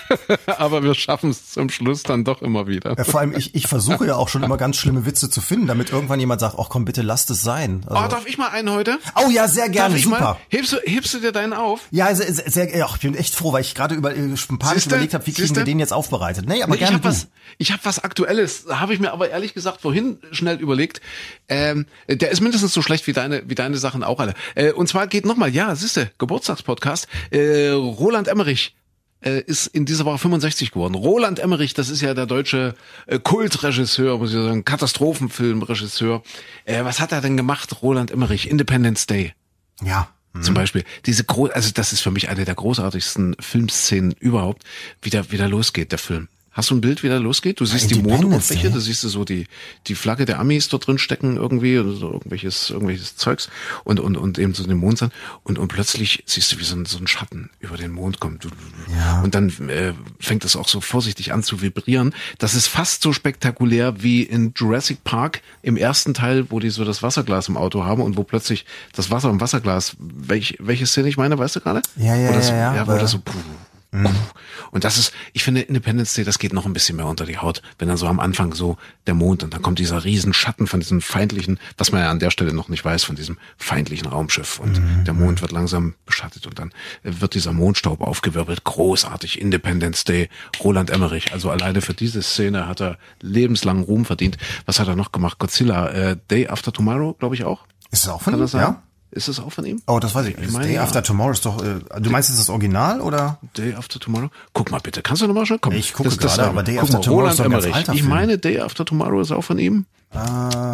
(laughs) aber wir schaffen es zum Schluss dann doch immer wieder. Ja, vor allem, ich, ich versuche ja auch schon immer ganz schlimme Witze zu finden, damit irgendwann jemand sagt, ach komm, bitte lasst es sein. Also, oh, darf ich mal einen heute? Oh ja, sehr gerne, super. Mal? Hebst du, hebst du dir deinen auf? Ja, sehr, sehr ja, ich bin echt froh, weil ich gerade über, äh, panisch überlegt habe, wie kriegen wir den jetzt aufbereitet. Nee, aber nee, gerne ich hab was, ich habe was Aktuelles, habe ich mir aber ehrlich gesagt vorhin schnell überlegt. Ähm, der ist mindestens so schlecht wie deine, wie deine Sachen auch alle. Äh, und zwar geht nochmal, ja, siehste, Geburtstagspodcast Podcast. Äh, Roland Emmerich äh, ist in dieser Woche 65 geworden. Roland Emmerich, das ist ja der deutsche äh, Kultregisseur, muss ich sagen, Katastrophenfilmregisseur. Äh, was hat er denn gemacht, Roland Emmerich? Independence Day. Ja. Mhm. Zum Beispiel diese gro also das ist für mich eine der großartigsten Filmszenen überhaupt, wie der, wie der losgeht, der Film. Hast du ein Bild, wie der losgeht? Du siehst die Mondoberfläche, du siehst so die, die Flagge der Amis dort drin stecken irgendwie, oder so irgendwelches, irgendwelches Zeugs und, und, und eben so den Mond sein. Und, und plötzlich siehst du, wie so ein, so ein Schatten über den Mond kommt. Ja. Und dann äh, fängt es auch so vorsichtig an zu vibrieren. Das ist fast so spektakulär wie in Jurassic Park im ersten Teil, wo die so das Wasserglas im Auto haben und wo plötzlich das Wasser im Wasserglas, welch, welche Szene ich meine, weißt du gerade? Ja, ja, das, ja, ja. Ja, wo das so, puh, Mhm. Und das ist, ich finde Independence Day, das geht noch ein bisschen mehr unter die Haut, wenn dann so am Anfang so der Mond und dann kommt dieser Riesenschatten von diesem feindlichen, was man ja an der Stelle noch nicht weiß, von diesem feindlichen Raumschiff und mhm. der Mond wird langsam beschattet und dann wird dieser Mondstaub aufgewirbelt. Großartig, Independence Day, Roland Emmerich. Also alleine für diese Szene hat er lebenslangen Ruhm verdient. Was hat er noch gemacht? Godzilla, äh, Day After Tomorrow, glaube ich auch. Ist es auch von ihm? Ja. Ist das auch von ihm? Oh, das weiß ich. ich meine, Day ja. After Tomorrow ist doch. Äh, du meinst, ist das Original oder? Day After Tomorrow. Guck mal bitte. Kannst du nochmal schauen? Komm. Ich gucke das, gerade, das, aber Day After mal, Tomorrow Roland ist doch ein ganz alter Ich meine, Day After Tomorrow ist auch von ihm. Äh,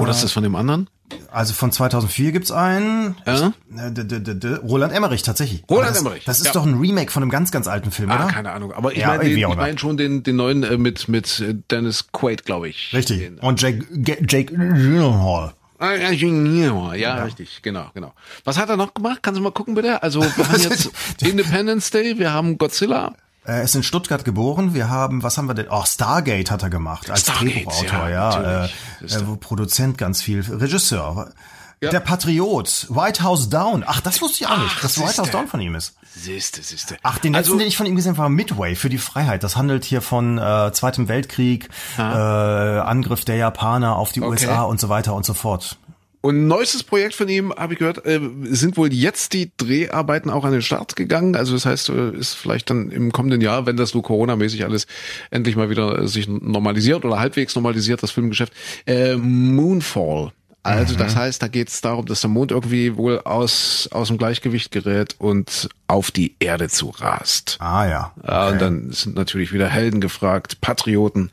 oder ist das von dem anderen? Also von 2004 gibt's einen. Äh, Roland Emmerich tatsächlich. Roland das, Emmerich. Das ist ja. doch ein Remake von einem ganz, ganz alten Film, ah, oder? keine Ahnung. Aber ich ja, meine ich mein schon den, den neuen äh, mit mit äh, Dennis Quaid, glaube ich. Richtig. Den, Und Jake Jake Gyllenhaal. Ah, ja, ja, ja, richtig, genau, genau. Was hat er noch gemacht? Kannst du mal gucken, bitte? Also, wir haben (laughs) jetzt (laughs) Independence Day, wir haben Godzilla. Er ist in Stuttgart geboren. Wir haben, was haben wir denn? Oh, Stargate hat er gemacht als Stargate, Drehbuchautor, ja. ja äh, Produzent ganz viel. Regisseur. Ja. Der Patriot, White House Down. Ach, das wusste ich auch nicht, dass White House Down von ihm ist. Siehste, siehste. Ach, den letzten, also, den ich von ihm gesehen habe, war Midway für die Freiheit. Das handelt hier von äh, Zweitem Weltkrieg, äh, Angriff der Japaner auf die okay. USA und so weiter und so fort. Und neuestes Projekt von ihm, habe ich gehört, äh, sind wohl jetzt die Dreharbeiten auch an den Start gegangen. Also das heißt, äh, ist vielleicht dann im kommenden Jahr, wenn das so Corona-mäßig alles endlich mal wieder sich normalisiert oder halbwegs normalisiert, das Filmgeschäft, äh, Moonfall. Also das heißt, da geht es darum, dass der Mond irgendwie wohl aus, aus dem Gleichgewicht gerät und auf die Erde zu rast. Ah ja. Ja, und dann sind natürlich wieder Helden gefragt, Patrioten,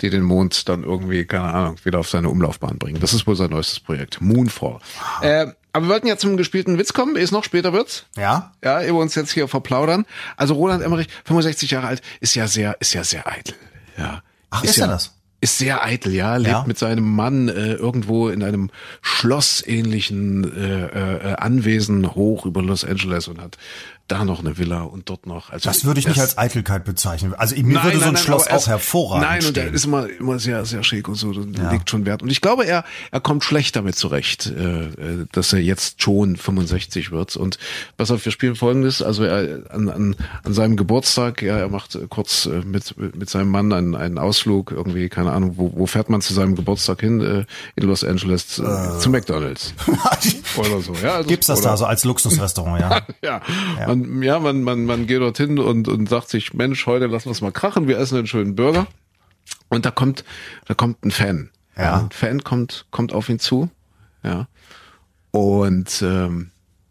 die den Mond dann irgendwie, keine Ahnung, wieder auf seine Umlaufbahn bringen. Das ist wohl sein neuestes Projekt, Moonfall. Äh, aber wir wollten ja zum gespielten Witz kommen, es noch später wird. Ja? Ja, ehe wir uns jetzt hier verplaudern. Also Roland Emmerich, 65 Jahre alt, ist ja sehr, ist ja sehr eitel. Ja. Ach, ist ja, er das? Ist sehr eitel, ja. Lebt Ja. mit seinem Mann äh, irgendwo in einem schlossähnlichen äh, äh, Anwesen hoch über Los Angeles und hat da noch eine Villa und dort noch. Also Das würde ich nicht das- als Eitelkeit bezeichnen. Also mir würde so ein Schloss aber er auch hervorragend Nein, und er stehen. ist immer, immer sehr, sehr schick und so, und legt schon Wert. Und ich glaube, er, er kommt schlecht damit zurecht, äh, äh, dass er jetzt schon 65 wird. Und pass auf, wir spielen folgendes, also er, an, an, an seinem Geburtstag, ja, er macht äh, kurz äh, mit, mit seinem Mann einen, einen Ausflug, irgendwie, keine Ahnung, wo, wo fährt man zu seinem Geburtstag hin, äh, in Los Angeles, äh, zu McDonalds. (laughs) Oder so, ja. Also, Gibt's das oder, da so als Luxusrestaurant, ja? (laughs) ja, Man, ja, man, man, man geht dorthin und, und sagt sich, Mensch, heute lassen wir es mal krachen, wir essen einen schönen Burger. Und da kommt, da kommt ein Fan. Ja. Ein Fan kommt, kommt auf ihn zu. Ja. Und ähm,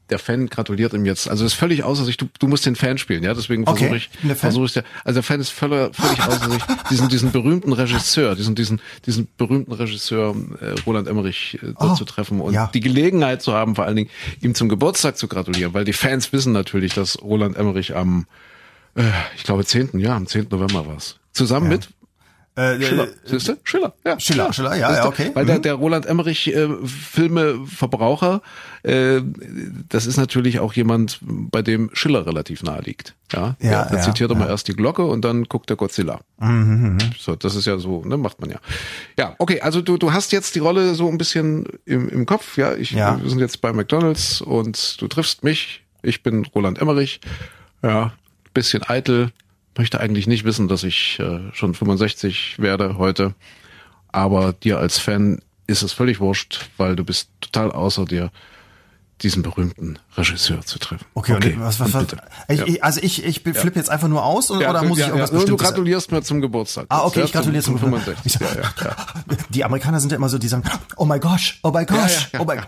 der Fan gratuliert ihm jetzt. Also ist völlig außer sich. Du, du musst den Fan spielen, ja. Deswegen versuche ich versuche ich der, also der Fan ist völlig, völlig außer sich. Diesen, diesen berühmten Regisseur, diesen, diesen, diesen berühmten Regisseur äh, Roland Emmerich äh, Oh, zu treffen und ja. die Gelegenheit zu haben, vor allen Dingen ihm zum Geburtstag zu gratulieren, weil die Fans wissen natürlich, dass Roland Emmerich am, äh, ich glaube 10. Ja, am 10. November war's. Zusammen mit Äh, Schiller, äh, siehst du? Schiller, ja. Schiller, Schiller, ja, ja, okay. Weil der, Mhm. der Roland Emmerich äh, Filmeverbraucher, äh, das ist natürlich auch jemand, bei dem Schiller relativ nahe liegt. Ja, Ja, ja, zitiert immer ja. erst die Glocke und dann guckt der Godzilla. Mhm, So, das ist ja so, ne, macht man ja. Ja, okay, also du, du hast jetzt die Rolle so ein bisschen im, im Kopf, ja. Ich, Ja. wir sind jetzt bei McDonalds und du triffst mich. Ich bin Roland Emmerich. Ja, bisschen eitel. Möchte eigentlich nicht wissen, dass ich äh, schon 65 werde heute. Aber dir als Fan ist es völlig wurscht, weil du bist total außer dir, diesen berühmten Regisseur zu treffen. Okay, und was, was, was ich, Ja. also ich, ich flippe jetzt einfach nur aus oder, Ja, oder muss ja, ich irgendwas ja. Du gratulierst mir zum Geburtstag. Ah, okay, Ja, ich gratuliere zum, zum, 65. 65. Ja, ja, ja. Die Amerikaner sind ja immer so, die sagen, oh my gosh, oh my gosh, Ja, ja, ja, oh my ja.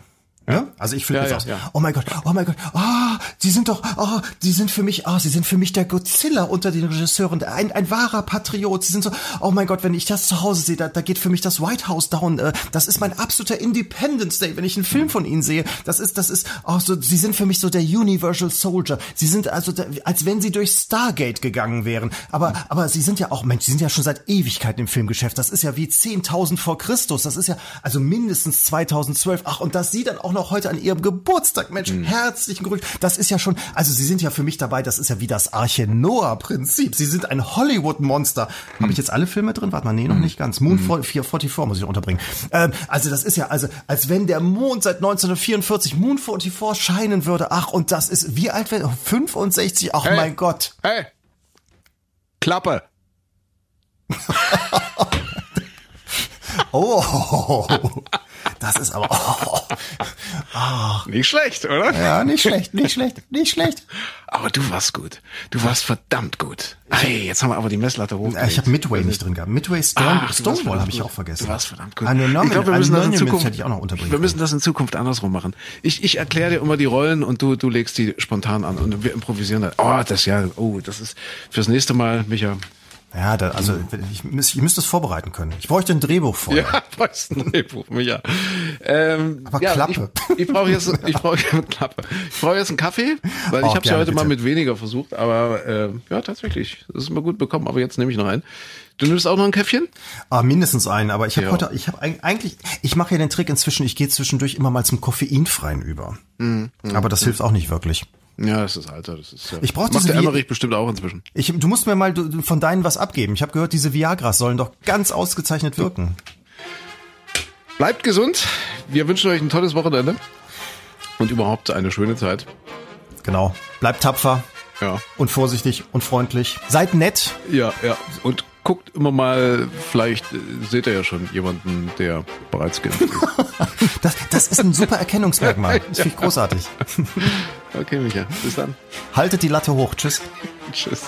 Ja? Also ich flippe Ja, jetzt ja, aus. ja. Oh mein Gott, oh mein Gott, ah, sie sind doch, ah, sie sind für mich, ah, sie sind für mich der Godzilla unter den Regisseuren, ein, ein wahrer Patriot. Sie sind so, oh mein Gott, wenn ich das zu Hause sehe, da, da geht für mich das White House down. Äh, das ist mein absoluter Independence Day, wenn ich einen Film von ihnen sehe. Das ist, das ist, oh, so, sie sind für mich so der Universal Soldier. Sie sind also, als wenn sie durch Stargate gegangen wären. Aber, aber sie sind ja auch, Mensch, sie sind ja schon seit Ewigkeiten im Filmgeschäft. Das ist ja wie 10.000 vor Christus. Das ist ja also mindestens 2012. Ach, und dass sie dann auch noch heute an ihrem Geburtstag, Mensch, herzlichen Glückwunsch. Das ist ja schon, also sie sind ja für mich dabei, das ist ja wie das Arche Noah-Prinzip. Sie sind ein Hollywood-Monster. Habe ich jetzt alle Filme drin? Warte mal, nee, noch nicht ganz. Moon 44 muss ich noch unterbringen. Ähm, also das ist ja, also als wenn der Mond seit 1944 Moon 44 scheinen würde. Ach, und das ist, wie alt wird 65? Ach Hey. mein Gott. Hey! Klappe! (laughs) Oh, das ist aber, (laughs) oh, Nicht schlecht, oder? ja, nicht schlecht, nicht schlecht, nicht schlecht. Aber du warst gut. Du warst verdammt gut. Hey, jetzt haben wir aber die Messlatte hochgelegt. Ich habe Midway nicht drin gehabt. Midway Stone, warst Stonewall habe ich auch vergessen. Du warst verdammt gut. Anonymous, ich glaube, wir müssen das in Zukunft, hätte ich auch noch unterbringen wir müssen das in Zukunft andersrum machen. Ich, ich erkläre dir immer die Rollen und du, du legst die spontan an und wir improvisieren das. Oh, das ja, oh, das ist fürs nächste Mal, Micha. Ja, da, also ich, müß- ich müsste es vorbereiten können. Ich bräuchte ein Drehbuch vorher. Ja, (laughs) weißt du, Drehbuch, Micha. Ähm, Aber ja, Klappe. Ich, ich brauche jetzt, ich brauche Klappe. Ich brauche jetzt einen Kaffee, weil Oh, ich habe ja gerne, heute mal bitte. mit weniger versucht, aber äh, ja, tatsächlich, das ist immer gut bekommen. Aber jetzt nehme ich noch einen. Du nimmst auch noch ein Käffchen? Ah, mindestens einen, aber ich habe Ja. heute, ich habe eigentlich, ich mache ja den Trick inzwischen, ich gehe zwischendurch immer mal zum Koffeinfreien über. Mhm, aber das hilft auch nicht wirklich. Ja, das ist Alter, das ist ja. Ich brauch Macht diese der Vi- Emmerich bestimmt auch inzwischen. Ich, du musst mir mal du- von deinen was abgeben. Ich habe gehört, diese Viagras sollen doch ganz ausgezeichnet wirken. Bleibt gesund. Wir wünschen euch ein tolles Wochenende und überhaupt eine schöne Zeit. Genau. Bleibt tapfer Ja, und vorsichtig und freundlich. Seid nett. ja, ja. Und guckt immer mal, vielleicht äh, seht ihr ja schon jemanden, der bereits geimpft ist. (laughs) Das, das ist ein super Erkennungsmerkmal. (laughs) Das finde ich großartig. Okay, Micha, bis dann. Haltet die Latte hoch. Tschüss. (laughs) Tschüss.